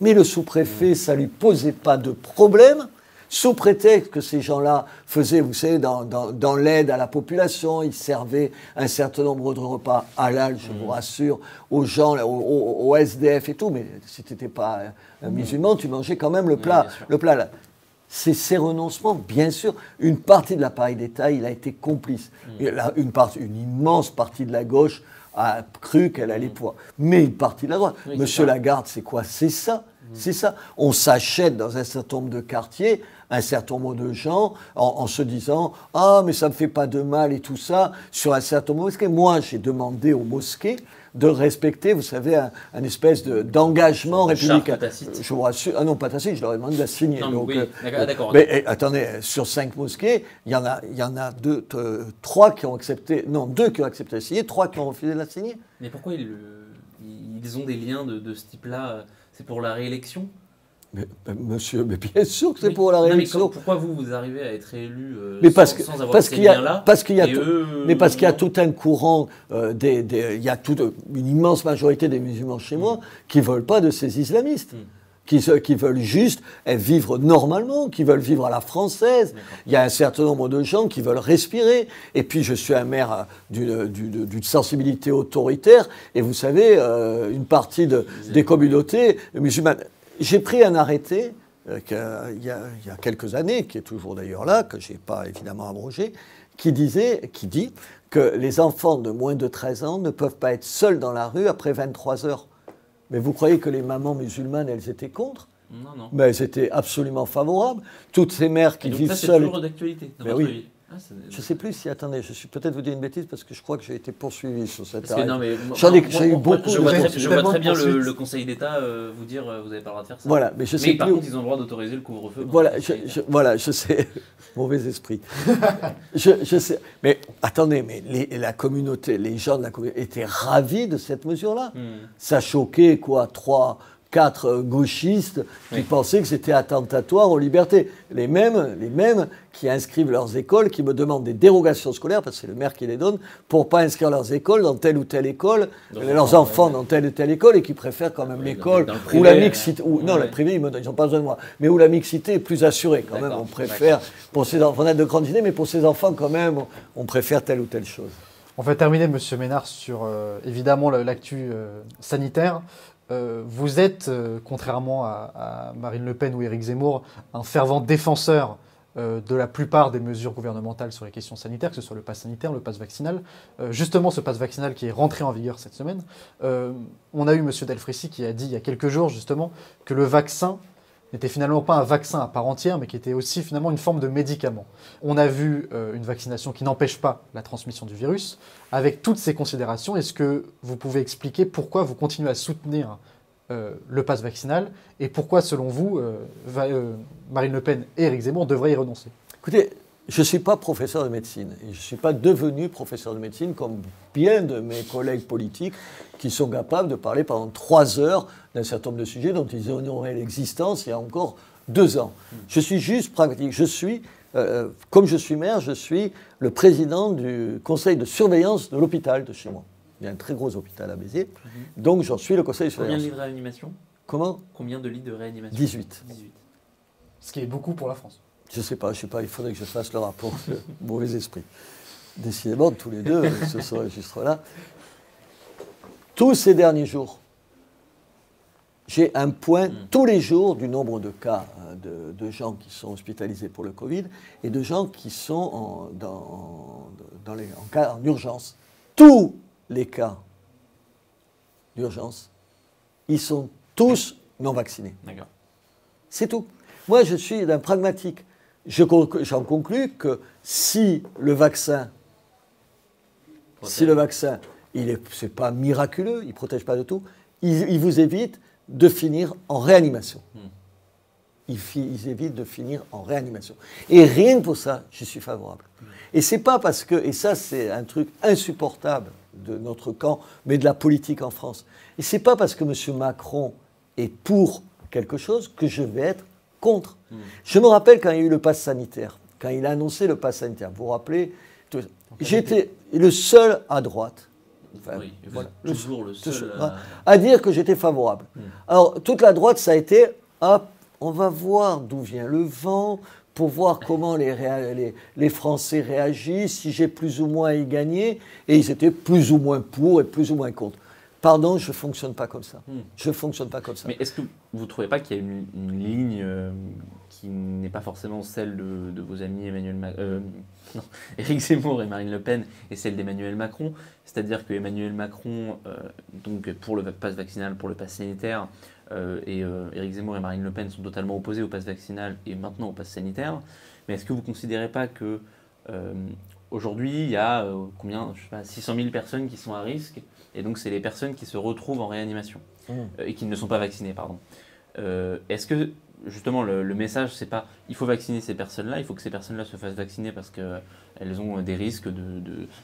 Mais le sous-préfet, ça ne lui posait pas de problème, sous prétexte que ces gens-là faisaient, vous savez, dans, l'aide à la population, ils servaient un certain nombre de repas halal, je vous mmh. rassure, aux gens, aux, SDF et tout, mais si tu n'étais pas un, musulman, tu mangeais quand même le plat. le plat là. C'est ces renoncements, bien sûr, une partie de l'appareil d'État, il a été complice. Mmh. une, immense partie de la gauche a cru qu'elle allait pouvoir. Mais une partie de la droite. Monsieur Lagarde, c'est quoi? C'est ça. C'est ça. On s'achète dans un certain nombre de quartiers un certain nombre de gens en, se disant Ah, mais ça ne me fait pas de mal et tout ça sur un certain nombre de mosquées. Moi, j'ai demandé aux mosquées de respecter, vous savez, un, espèce d'engagement républicain. Je vous rassure, ah non, pas tacite, je leur ai demandé de la signer. donc, oui, euh, d'accord. mais eh, attendez, sur cinq mosquées, il y en a, il y en a deux, trois qui ont accepté, non, deux qui ont accepté de la signer, trois qui ont refusé de la signer. Mais pourquoi ils, ils ont des liens de, de ce type-là? C'est pour la réélection? Mais, monsieur, mais bien sûr que c'est pour la réélection. pourquoi vous, vous arrivez à être élu euh, mais parce sans, avoir parce qu'il y a, parce qu'il y a mais parce qu'il y a tout un courant, euh, des, il y a toute une immense majorité des musulmans chez moi qui veulent pas de ces islamistes. Hmm. Qui, qui, veulent juste vivre normalement, qui veulent vivre à la française. Il y a un certain nombre de gens qui veulent respirer. Et puis, je suis un maire d'une sensibilité autoritaire. Et vous savez, euh, une partie de, des communautés musulmanes j'ai pris un arrêté euh, il, y a, quelques années, qui est toujours d'ailleurs là, que je n'ai pas évidemment abrogé, qui, disait, qui dit que les enfants de moins de 13 ans ne peuvent pas être seuls dans la rue après 23 heures. Mais vous croyez que les mamans musulmanes, elles étaient contre? Non, non. Mais elles étaient absolument favorables. Toutes ces mères qui vivent seules. C'est toujours d'actualité dans votre vie. Ah, je ne sais plus si, attendez, je suis peut-être vous dire une bêtise parce que je crois que j'ai été poursuivi sur cette arrêt. J'en ai, eu beaucoup. Je vois, très, bien le, Conseil d'État euh, vous dire euh, vous n'avez pas le droit de faire ça. Voilà, mais je sais par contre, ils ont le droit d'autoriser le couvre-feu. Voilà, je, voilà, je sais. (laughs) Mauvais esprit. (laughs) je, sais. Mais attendez, mais la communauté, les gens de la communauté étaient ravis de cette mesure-là. Hmm. Ça choquait quoi Trois quatre gauchistes qui pensaient que c'était attentatoire aux libertés. Les mêmes, les mêmes qui inscrivent leurs écoles, qui me demandent des dérogations scolaires, parce que c'est le maire qui les donne, pour pas inscrire leurs écoles dans telle ou telle école, leurs enfants dans telle ou telle école, et qui préfèrent quand même l'école où la mixité, ou, non, la privée, ils n'ont pas besoin de moi, mais où la mixité est plus assurée quand même. On préfère, pour ces enfants, on a de grandes idées, mais pour ces enfants quand même, on préfère telle ou telle chose. On va terminer, Monsieur Ménard, sur euh, évidemment l'actu euh, sanitaire. Euh, vous êtes, euh, contrairement à, Marine Le Pen ou Éric Zemmour, un fervent défenseur euh, de la plupart des mesures gouvernementales sur les questions sanitaires, que ce soit le pass sanitaire, le pass vaccinal. justement, ce pass vaccinal qui est rentré en vigueur cette semaine, on a eu M. Delfrécy qui a dit il y a quelques jours, justement, que le vaccin n'était finalement pas un vaccin à part entière, mais qui était aussi finalement une forme de médicament. On a vu euh, une vaccination qui n'empêche pas la transmission du virus. Avec toutes ces considérations, est-ce que vous pouvez expliquer pourquoi vous continuez à soutenir euh, le pass vaccinal et pourquoi, selon vous, euh, Marine Le Pen et Éric Zemmour devraient y renoncer? Écoutez, je ne suis pas professeur de médecine et je ne suis pas devenu professeur de médecine comme bien de mes collègues politiques qui sont capables de parler pendant trois heures d'un certain nombre de sujets dont ils ignoraient l'existence il y a encore deux ans. Je suis juste pragmatique. Je suis, euh, comme je suis maire, je suis le président du conseil de surveillance de l'hôpital de chez moi. Il y a un très gros hôpital à Béziers, mhm. donc j'en suis le conseil de surveillance. Combien de lits de réanimation? Comment? Combien de lits de réanimation? 18. 18. Ce qui est beaucoup pour la France. Je ne sais pas, je sais pas, il faudrait que je fasse le rapport (laughs) mauvais esprit. Décidément, tous les deux, ce ce registre-là. Tous ces derniers jours, j'ai un point hmm. tous les jours du nombre de cas euh, de, gens qui sont hospitalisés pour le Covid et de gens qui sont en, dans, les, en, cas, en urgence. Tous les cas d'urgence, ils sont tous non vaccinés. D'accord. C'est tout. Moi, je suis d'un pragmatique. J'en conclus que si le vaccin, si le vaccin, il n'est c'est pas miraculeux, il ne protège pas de tout, il, vous évite de finir en réanimation. Hmm. Il, il, évite de finir en réanimation. Et rien que pour ça, je suis favorable. Et c'est pas parce que, et ça c'est un truc insupportable de notre camp, mais de la politique en France. Et c'est pas parce que M. Macron est pour quelque chose que je vais être contre. Hmm. Je me rappelle quand il y a eu le pass sanitaire, quand il a annoncé le pass sanitaire. Vous vous rappelez J'étais le seul à droite. oui, toujours le, seul à... dire que j'étais favorable. Hmm. Alors toute la droite, ça a été hop, on va voir d'où vient le vent, pour voir comment les, les, les, Français réagissent, si j'ai plus ou moins à y gagner, et ils étaient plus ou moins pour et plus ou moins contre. Pardon, je ne fonctionne pas comme ça. Hmm. Je ne fonctionne pas comme ça. Mais est-ce que vous ne trouvez pas qu'il y a une, ligne euh, qui n'est pas forcément celle de, vos amis Emmanuel euh, (laughs) Éric Zemmour et Marine Le Pen et celle d'Emmanuel Macron? C'est-à-dire que Emmanuel Macron, euh, donc pour le pass vaccinal, pour le pass sanitaire, et Éric Zemmour et Marine Le Pen sont totalement opposés au pass vaccinal et maintenant au pass sanitaire. Mais est-ce que vous ne considérez pas que aujourd'hui, il y a combien, je sais pas, 600 000 personnes qui sont à risque et donc c'est les personnes qui se retrouvent en réanimation mmh. et qui ne sont pas vaccinées, pardon. est-ce que justement, le, message, c'est pas il faut vacciner ces personnes-là, il faut que ces personnes-là se fassent vacciner parce qu'elles ont des risques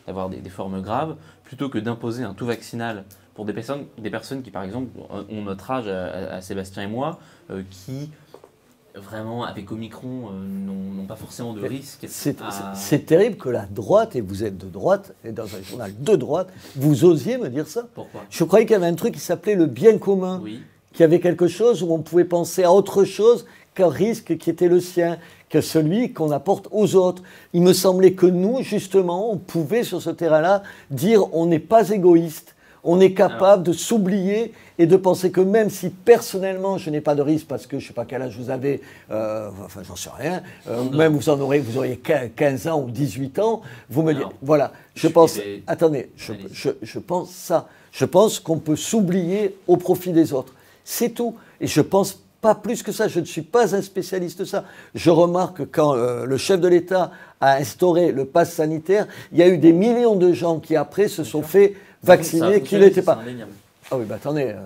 d'avoir de, des, formes graves, plutôt que d'imposer un tout vaccinal pour des personnes, des personnes qui, par exemple, ont notre âge à, Sébastien et moi, euh, qui vraiment, avec Omicron, euh, n'ont pas forcément de risque. C'est terrible que la droite, et vous êtes de droite, et dans un journal de droite, vous osiez me dire ça. Pourquoi? Je croyais qu'il y avait un truc qui s'appelait le bien commun. Oui qu'il y avait quelque chose où on pouvait penser à autre chose qu'un risque qui était le sien, que celui qu'on apporte aux autres. Il me semblait que nous, justement, on pouvait sur ce terrain-là dire on n'est pas égoïste, on est capable de s'oublier et de penser que même si personnellement je n'ai pas de risque parce que je ne sais pas quel âge vous avez, euh, enfin j'en sais rien, euh, même vous en aurez, vous auriez 15 ans ou 18 ans, vous me dites, voilà, je, pense, attendez, je, je pense ça, je pense qu'on peut s'oublier au profit des autres. C'est tout. Et je pense pas plus que ça. Je ne suis pas un spécialiste de ça. Je remarque que quand euh, le chef de l'État a instauré le pass sanitaire, il y a eu des millions de gens qui après se sont fait vacciner, qui n'étaient pas. Ah oui, bah attendez. Euh,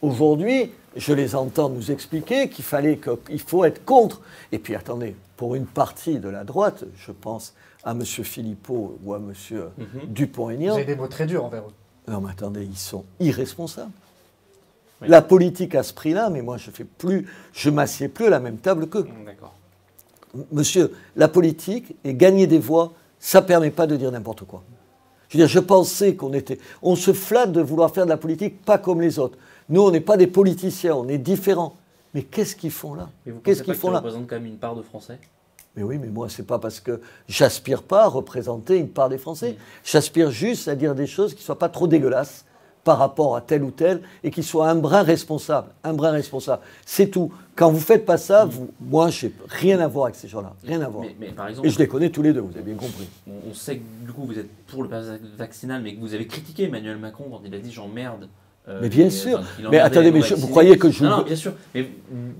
aujourd'hui, je les entends nous expliquer qu'il fallait qu'il faut être contre. Et puis attendez, pour une partie de la droite, je pense à M. Philippot ou à M. Mhm. Dupont-Aignan. Vous avez des mots très durs envers eux. Non, mais attendez, ils sont irresponsables. La politique à ce prix-là, mais moi je fais plus, je m'assieds plus à la même table qu'eux. Monsieur, la politique et gagner des voix, ça ne permet pas de dire n'importe quoi. Je veux dire, je pensais qu'on était. On se flatte de vouloir faire de la politique pas comme les autres. Nous, on n'est pas des politiciens, on est différents. Mais qu'est-ce qu'ils font là? Qu'est-ce qu'ils font là? quand même une part de Français? Mais oui, mais moi, c'est pas parce que j'aspire pas à représenter une part des Français. J'aspire juste à dire des choses qui ne soient pas trop dégueulasses par rapport à tel ou tel et qu'il soit un brin responsable. Un brin responsable. C'est tout. Quand vous faites pas ça, vous, moi, je n'ai rien à voir avec ces gens-là. Rien à voir. Mais, par exemple, et je les connais tous les deux, vous avez bien compris. On, sait que du coup, vous êtes pour le pass vaccinal, mais que vous avez critiqué Emmanuel Macron quand il a dit j'emmerde. Euh, mais bien sûr. mais attendez, mais vous croyez que je. Non, non, bien sûr. Mais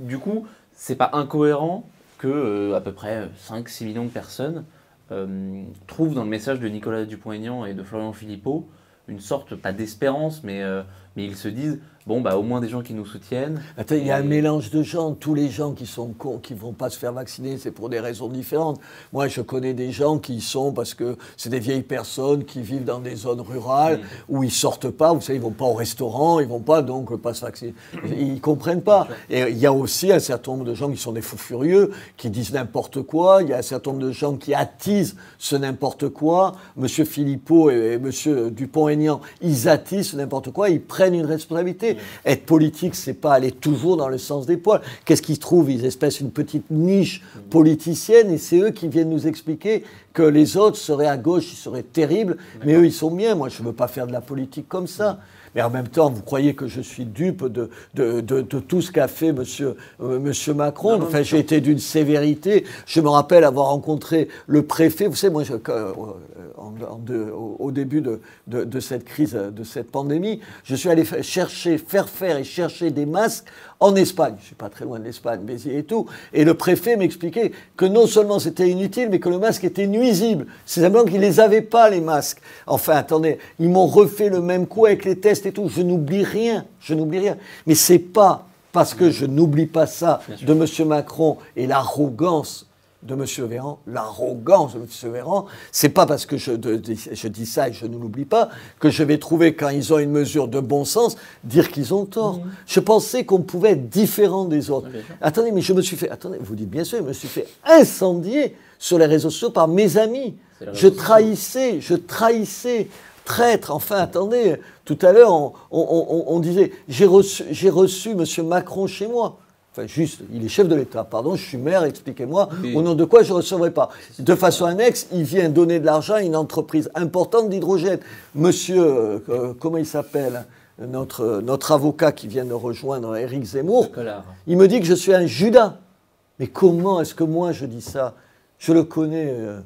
du coup, c'est pas incohérent que euh, à peu près 5-6 millions de personnes euh, trouvent dans le message de Nicolas Dupont-Aignan et de Florian Philippot une sorte, pas d'espérance, mais, euh, mais ils se disent bon, bah, au moins des gens qui nous soutiennent. Attends, il y a un mélange de gens. Tous les gens qui sont cons, qui ne vont pas se faire vacciner, c'est pour des raisons différentes. Moi, je connais des gens qui sont parce que c'est des vieilles personnes qui vivent dans des zones rurales où ils sortent pas. Vous savez, ils vont pas au restaurant, ils vont pas donc pas se vacciner. Ils comprennent pas. Et il y a aussi un certain nombre de gens qui sont des fous furieux, qui disent n'importe quoi. Il y a un certain nombre de gens qui attisent ce n'importe quoi. Monsieur Philippot et, et Monsieur Dupont-Aignan, ils attisent n'importe quoi. Ils prennent une responsabilité. Être politique, c'est pas aller toujours dans le sens des poils. Qu'est-ce qu'ils trouvent? Ils espècent une petite niche politicienne et c'est eux qui viennent nous expliquer que les autres seraient à gauche, ils seraient terribles, mais eux, ils sont bien. Moi, je ne veux pas faire de la politique comme ça. Mais en même temps, vous croyez que je suis dupe de, de, de, tout ce qu'a fait monsieur, euh, monsieur Macron. enfin, j'ai été d'une sévérité. Je me rappelle avoir rencontré le préfet. Vous savez, moi, je, euh, au, début de, de, cette crise, de cette pandémie, je suis allé chercher, faire faire et chercher des masques en Espagne. Je suis pas très loin de l'Espagne, Béziers et tout. Et le préfet m'expliquait que non seulement c'était inutile, mais que le masque était nuisible. C'est simplement qu'ils les avaient pas, les masques. Enfin, attendez, ils m'ont refait le même coup avec les tests et tout. Je n'oublie rien. Je n'oublie rien. Mais c'est pas parce que je n'oublie pas ça de M. Macron et l'arrogance de M. Véran, l'arrogance de M. Véran, c'est pas parce que je, je, dis ça et je ne l'oublie pas que je vais trouver, quand ils ont une mesure de bon sens, dire qu'ils ont tort. Mmh. Je pensais qu'on pouvait être différent des autres. attendez, mais je me suis fait, attendez, vous dites bien sûr, je me suis fait incendier sur les réseaux sociaux par mes amis. Je trahissais, je trahissais traître. Enfin, attendez, tout à l'heure, on, on, disait, j'ai reçu, reçu M. Macron chez moi. Enfin, juste, il est chef de l'État, pardon, je suis maire, expliquez-moi, au nom de quoi je ne recevrai pas. De façon annexe, il vient donner de l'argent à une entreprise importante d'hydrogène. Monsieur, euh, comment il s'appelle notre, notre avocat qui vient de rejoindre, Éric Zemmour, il me dit que je suis un Judas. Mais comment est-ce que moi je dis ça? Je le connais, euh,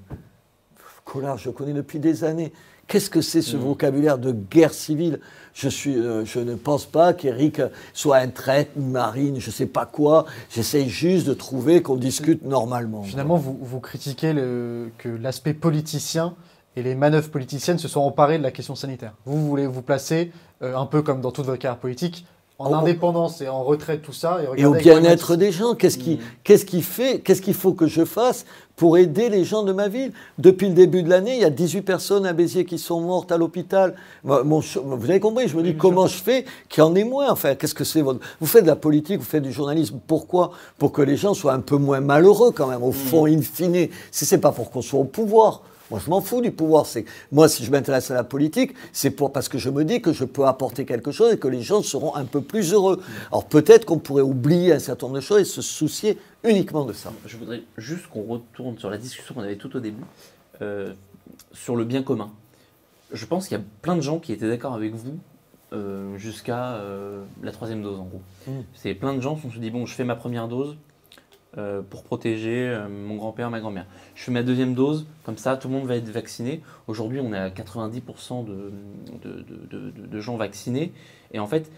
Collard, je le connais depuis des années. Qu'est-ce que c'est ce mm. vocabulaire de guerre civile? Euh, je ne pense pas qu'Éric soit un traître, une marine, je ne sais pas quoi. J'essaye juste de trouver qu'on discute normalement. Finalement, vous, critiquez que l'aspect politicien et les manœuvres politiciennes se sont emparées de la question sanitaire. Vous voulez vous placer, euh, un peu comme dans toute votre carrière politique, en indépendance et en retrait de tout ça. Et, au bien-être des gens. Qu'est-ce qui, mm. qu'est-ce qui fait, qu'est-ce qu'il faut que je fasse pour aider les gens de ma ville? Depuis le début de l'année, il y a 18 personnes à Béziers qui sont mortes à l'hôpital. vous avez compris, je me dis comment je fais qu'il y en ait moins. Enfin, qu'est-ce que c'est votre... Vous faites de la politique, vous faites du journalisme. Pourquoi? Pour que les gens soient un peu moins malheureux quand même, au mm. fond, in fine. Si c'est pas pour qu'on soit au pouvoir. Moi, je m'en fous du pouvoir. C'est moi, si je m'intéresse à la politique, c'est pour parce que je me dis que je peux apporter quelque chose et que les gens seront un peu plus heureux. Alors peut-être qu'on pourrait oublier un certain nombre de choses et se soucier uniquement de ça. Je voudrais juste qu'on retourne sur la discussion qu'on avait tout au début euh, sur le bien commun. Je pense qu'il y a plein de gens qui étaient d'accord avec vous euh, jusqu'à euh, la troisième dose en gros. Mmh. C'est plein de gens qui se dit bon, je fais ma première dose, euh, pour protéger euh, mon grand-père, ma grand-mère. Je fais ma deuxième dose, comme ça tout le monde va être vacciné. Aujourd'hui, on est à 90% de, de, gens vaccinés. Et en fait,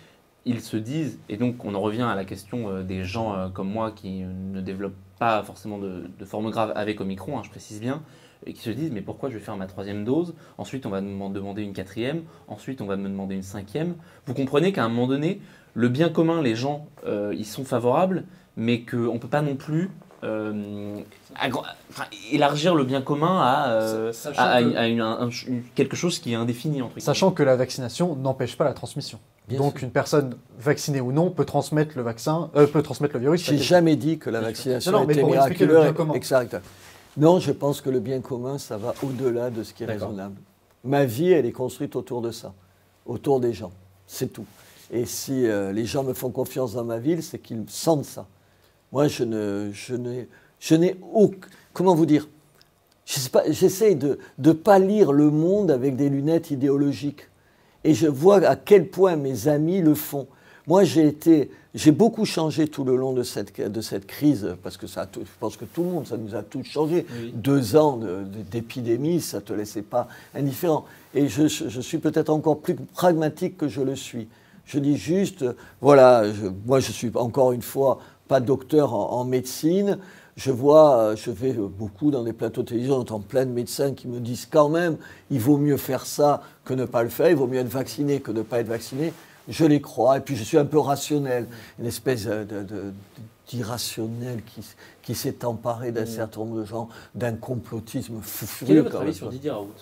ils se disent, et donc on en revient à la question euh, des gens comme moi qui ne développent pas forcément de, forme grave avec Omicron, hein, je précise bien, et qui se disent mais pourquoi je vais faire ma troisième dose? Ensuite on va me demander une quatrième, ensuite on va me demander une cinquième. Vous comprenez qu'à un moment donné, le bien commun, les gens, ils sont favorables, mais qu'on ne peut pas non plus euh, élargir le bien commun à, euh, quelque chose qui est indéfini. Entre Sachant que la vaccination n'empêche pas la transmission. Donc une personne vaccinée ou non peut transmettre le vaccin, euh, peut transmettre le virus. J'ai jamais dit que la vaccination était miraculeuse. Exact. Non, je pense que le bien commun, ça va au-delà de ce qui est raisonnable. Ma vie, elle est construite autour de ça, autour des gens. C'est tout. Et si les gens me font confiance dans ma ville, c'est qu'ils sentent ça. Moi, je ne, je n'ai, je n'ai aucun, comment vous dire, j'essaie de ne pas lire le monde avec des lunettes idéologiques. Et je vois à quel point mes amis le font. Moi, j'ai été, j'ai beaucoup changé tout le long de cette, de cette crise, parce que ça, je pense que tout le monde, ça nous a tous changé. Deux ans d'épidémie, ça ne te laissait pas indifférent. Et je, je suis peut-être encore plus pragmatique que je le suis. Je dis juste, voilà, moi je suis encore une fois pas docteur en, médecine. Je vois, euh, je vais beaucoup dans des plateaux de télévision, j'entends plein de médecins qui me disent quand même, il vaut mieux faire ça que ne pas le faire, il vaut mieux être vacciné que ne pas être vacciné. Je les crois, et puis je suis un peu rationnel, une espèce d'irrationnel qui, qui s'est emparé d'un mm. certain nombre de gens, d'un complotisme fou Quel est votre avis sur Didier Raoult,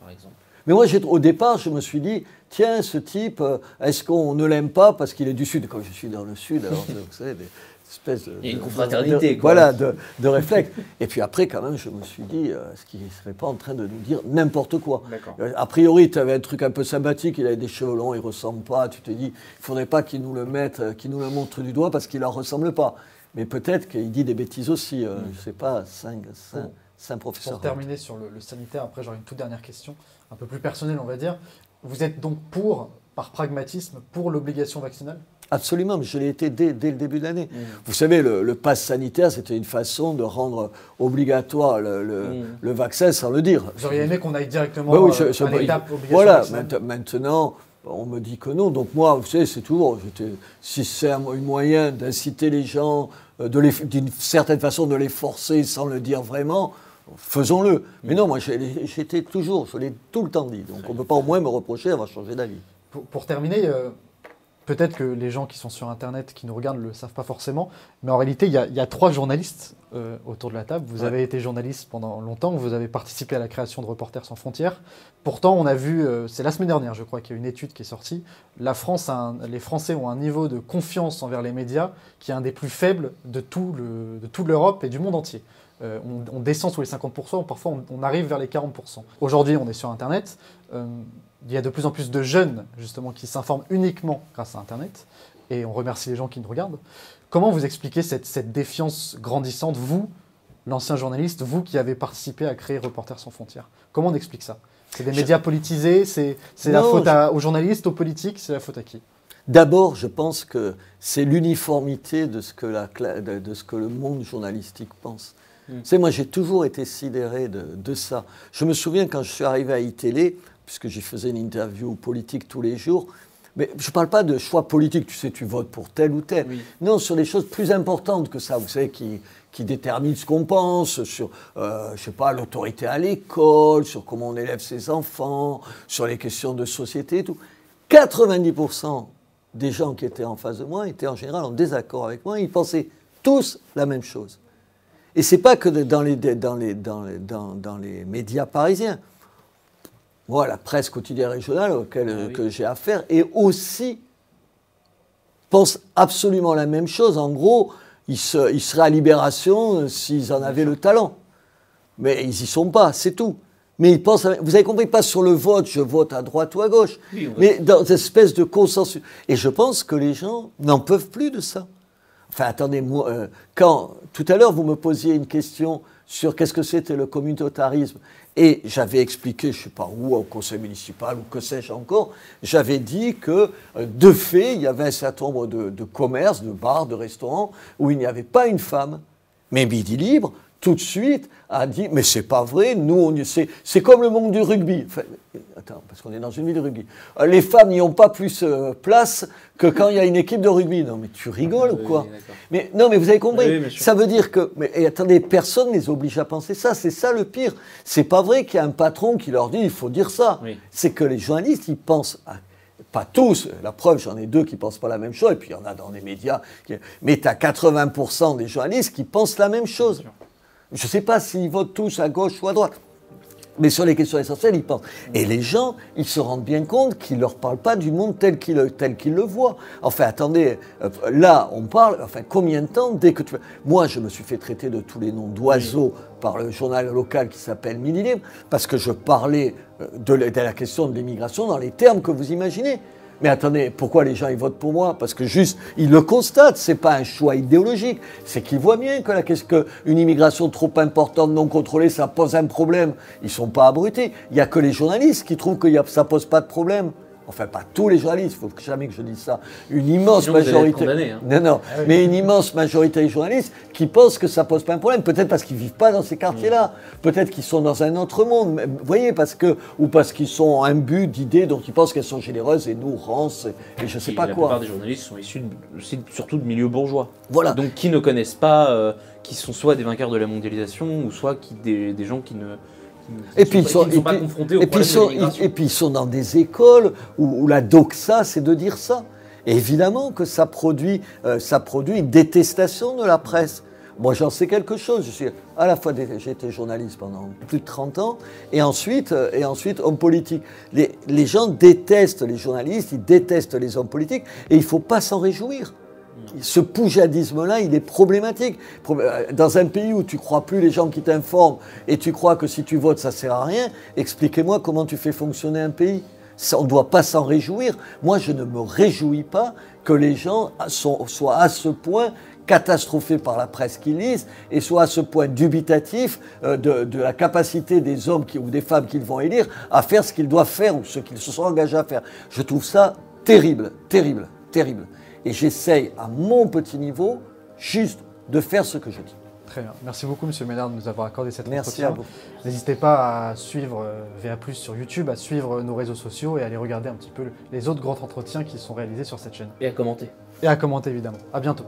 par exemple? Mais moi, au départ, je me suis dit, tiens, ce type, euh, est-ce qu'on ne l'aime pas parce qu'il est du Sud? Comme je suis dans le Sud, alors (laughs) vous savez, espèce de, une confraternité. Voilà, de, de, réflexe. (laughs) Et puis après, quand même, je me suis dit, euh, est-ce qu'il ne serait pas en train de nous dire n'importe quoi euh, A priori, tu avais un truc un peu sympathique, il avait des cheveux longs, il ne ressemble pas. Tu te dis, il ne faudrait pas qu'il nous le mette, euh, qu'il nous le montre du doigt parce qu'il ne leur ressemble pas. Mais peut-être qu'il dit des bêtises aussi. Mm. Je ne sais pas, cinq, cinq, professeurs. Pour terminer sur le, le sanitaire, après j'aurai une toute dernière question, un peu plus personnelle, on va dire. Vous êtes donc pour, par pragmatisme, pour l'obligation vaccinale? Absolument, mais je l'ai été dès, le début de l'année. Mmh. Vous savez, le, le pass sanitaire, c'était une façon de rendre obligatoire le, mmh. vaccin sans le dire. Vous auriez aimé qu'on aille directement bah oui, je, euh, à l'étape Voilà, maintenant, on me dit que non. Donc moi, vous savez, c'est toujours, si c'est un, moyen d'inciter les gens, euh, d'une certaine façon de les forcer sans le dire vraiment, faisons-le. Mais non, moi, j'étais toujours, je l'ai tout le temps dit. Donc on ne peut pas au moins me reprocher d'avoir changé d'avis. Pour, terminer, euh, peut-être que les gens qui sont sur Internet, qui nous regardent, ne le savent pas forcément, mais en réalité, il y, a trois journalistes euh, autour de la table. Vous avez été journaliste pendant longtemps, vous avez participé à la création de Reporters sans frontières. Pourtant, on a vu, euh, c'est la semaine dernière, je crois, qu'il y a une étude qui est sortie. La France, les Français ont un niveau de confiance envers les médias qui est un des plus faibles de, tout le, de toute l'Europe et du monde entier. Euh, on, descend sous les 50%, parfois on, arrive vers les 40%. Aujourd'hui, on est sur Internet il y a de plus en plus de jeunes, justement, qui s'informent uniquement grâce à Internet, et on remercie les gens qui nous regardent. Comment vous expliquez cette, défiance grandissante, vous, l'ancien journaliste, vous qui avez participé à créer Reporters sans frontières? Comment on explique ça? C'est des médias politisés C'est la faute aux journalistes, aux politiques C'est la faute à qui? D'abord, je pense que c'est l'uniformité de, ce que de, ce que le monde journalistique pense. C'est hmm. moi, j'ai toujours été sidéré de, de, ça. Je me souviens quand je suis arrivé à iTélé, puisque j'y faisais une interview politique tous les jours. Mais je ne parle pas de choix politique, tu sais, tu votes pour tel ou tel. Non, sur des choses plus importantes que ça, vous savez, qui, qui déterminent ce qu'on pense, sur, euh, je sais pas, l'autorité à l'école, sur comment on élève ses enfants, sur les questions de société et tout. 90% des gens qui étaient en face de moi étaient en général en désaccord avec moi, ils pensaient tous la même chose. Et c'est pas que dans les, dans les, dans les, dans, dans les médias parisiens moi, la presse quotidienne régionale auquel ah que j'ai affaire, et aussi pense absolument la même chose. En gros, ils, seraient à Libération euh, s'ils en avaient le talent. Mais ils n'y sont pas, c'est tout. Mais ils pensent, vous avez compris, pas sur le vote, je vote à droite ou à gauche, mais dans une espèce de consensus. Et je pense que les gens n'en peuvent plus de ça. Enfin, attendez, moi, euh, quand tout à l'heure vous me posiez une question sur qu'est-ce que c'était le communautarisme, et j'avais expliqué, je ne sais pas où, au conseil municipal ou que sais-je encore, j'avais dit que euh, de fait, il y avait un certain nombre de, commerces, de bars, de restaurants où il n'y avait pas une femme. Mais Midi Libre, tout de suite, a dit Mais c'est pas vrai, nous, on, c'est, comme le monde du rugby. attends, parce qu'on est dans une ville de rugby. Euh, les femmes n'y ont pas plus euh, place que quand il y a une équipe de rugby. Non, mais tu rigoles ou quoi? mais, Non, mais vous avez compris. ça veut dire que. Mais attendez, personne ne les oblige à penser ça. C'est ça le pire. C'est pas vrai qu'il y a un patron qui leur dit Il faut dire ça. C'est que les journalistes, ils pensent. pas tous, la preuve, j'en ai deux qui ne pensent pas la même chose, et puis il y en a dans les médias. Mais tu as 80% des journalistes qui pensent la même chose. Je ne sais pas s'ils votent tous à gauche ou à droite. Mais sur les questions essentielles, ils pensent. Et les gens, ils se rendent bien compte qu'ils ne leur parlent pas du monde tel qu'ils le voient. Enfin, attendez, euh, là, on parle, enfin, combien de temps dès que tu... Moi, je me suis fait traiter de tous les noms d'oiseaux par le journal local qui s'appelle Mini parce que je parlais euh, de la question de l'immigration dans les termes que vous imaginez. Mais attendez, pourquoi les gens ils votent pour moi? Parce que juste, ils le constatent, c'est pas un choix idéologique, c'est qu'ils voient bien que la qu'une immigration trop importante, non contrôlée, ça pose un problème. Ils sont pas abrutis. Il n'y a que les journalistes qui trouvent que ça pose pas de problème enfin pas tous les journalistes, il faut jamais que je dise ça, une immense majorité, hein. non, non, ah mais une immense majorité des journalistes qui pensent que ça pose pas un problème, peut-être parce qu'ils vivent pas dans ces quartiers-là, mm. peut-être qu'ils sont dans un autre monde, vous voyez, parce que, ou parce qu'ils sont imbus d'idées dont ils pensent qu'elles sont généreuses et nous, rances, et, je sais pas quoi. La plupart des journalistes sont issus surtout de milieux bourgeois. Voilà. Donc qui ne connaissent pas, euh, qui sont soit des vainqueurs de la mondialisation, ou soit qui, des gens qui ne et puis, ils sont, et puis ils sont dans des écoles où, la doxa, c'est de dire ça. évidemment que ça produit, euh, ça produit une détestation de la presse. Moi, j'en sais quelque chose. Je suis à la fois j'ai été journaliste pendant plus de 30 ans et ensuite, euh, et ensuite homme politique. Les, les gens détestent les journalistes, ils détestent les hommes politiques et il ne faut pas s'en réjouir ce poujadisme-là, il est problématique. Euh, dans un pays où tu crois plus les gens qui t'informent et tu crois que si tu votes, ça sert à rien, expliquez-moi comment tu fais fonctionner un pays. on ne doit pas s'en réjouir. Moi, je ne me réjouis pas que les gens soient à ce point catastrophés par la presse qu'ils lisent et soient à ce point dubitatifs euh, de, la capacité des hommes ou des femmes qu'ils vont élire à faire ce qu'ils doivent faire ou ce qu'ils se sont engagés à faire. Je trouve ça terrible, terrible, terrible. Et j'essaye à mon petit niveau juste de faire ce que je dis. Très bien. Merci beaucoup, Monsieur Ménard, de nous avoir accordé cette Merci à vous. N'hésitez pas à suivre euh, VA+, sur YouTube, à suivre nos réseaux sociaux et à aller regarder un petit peu les autres grands entretiens qui sont réalisés sur cette chaîne. Et à commenter. Et à commenter, évidemment. À bientôt.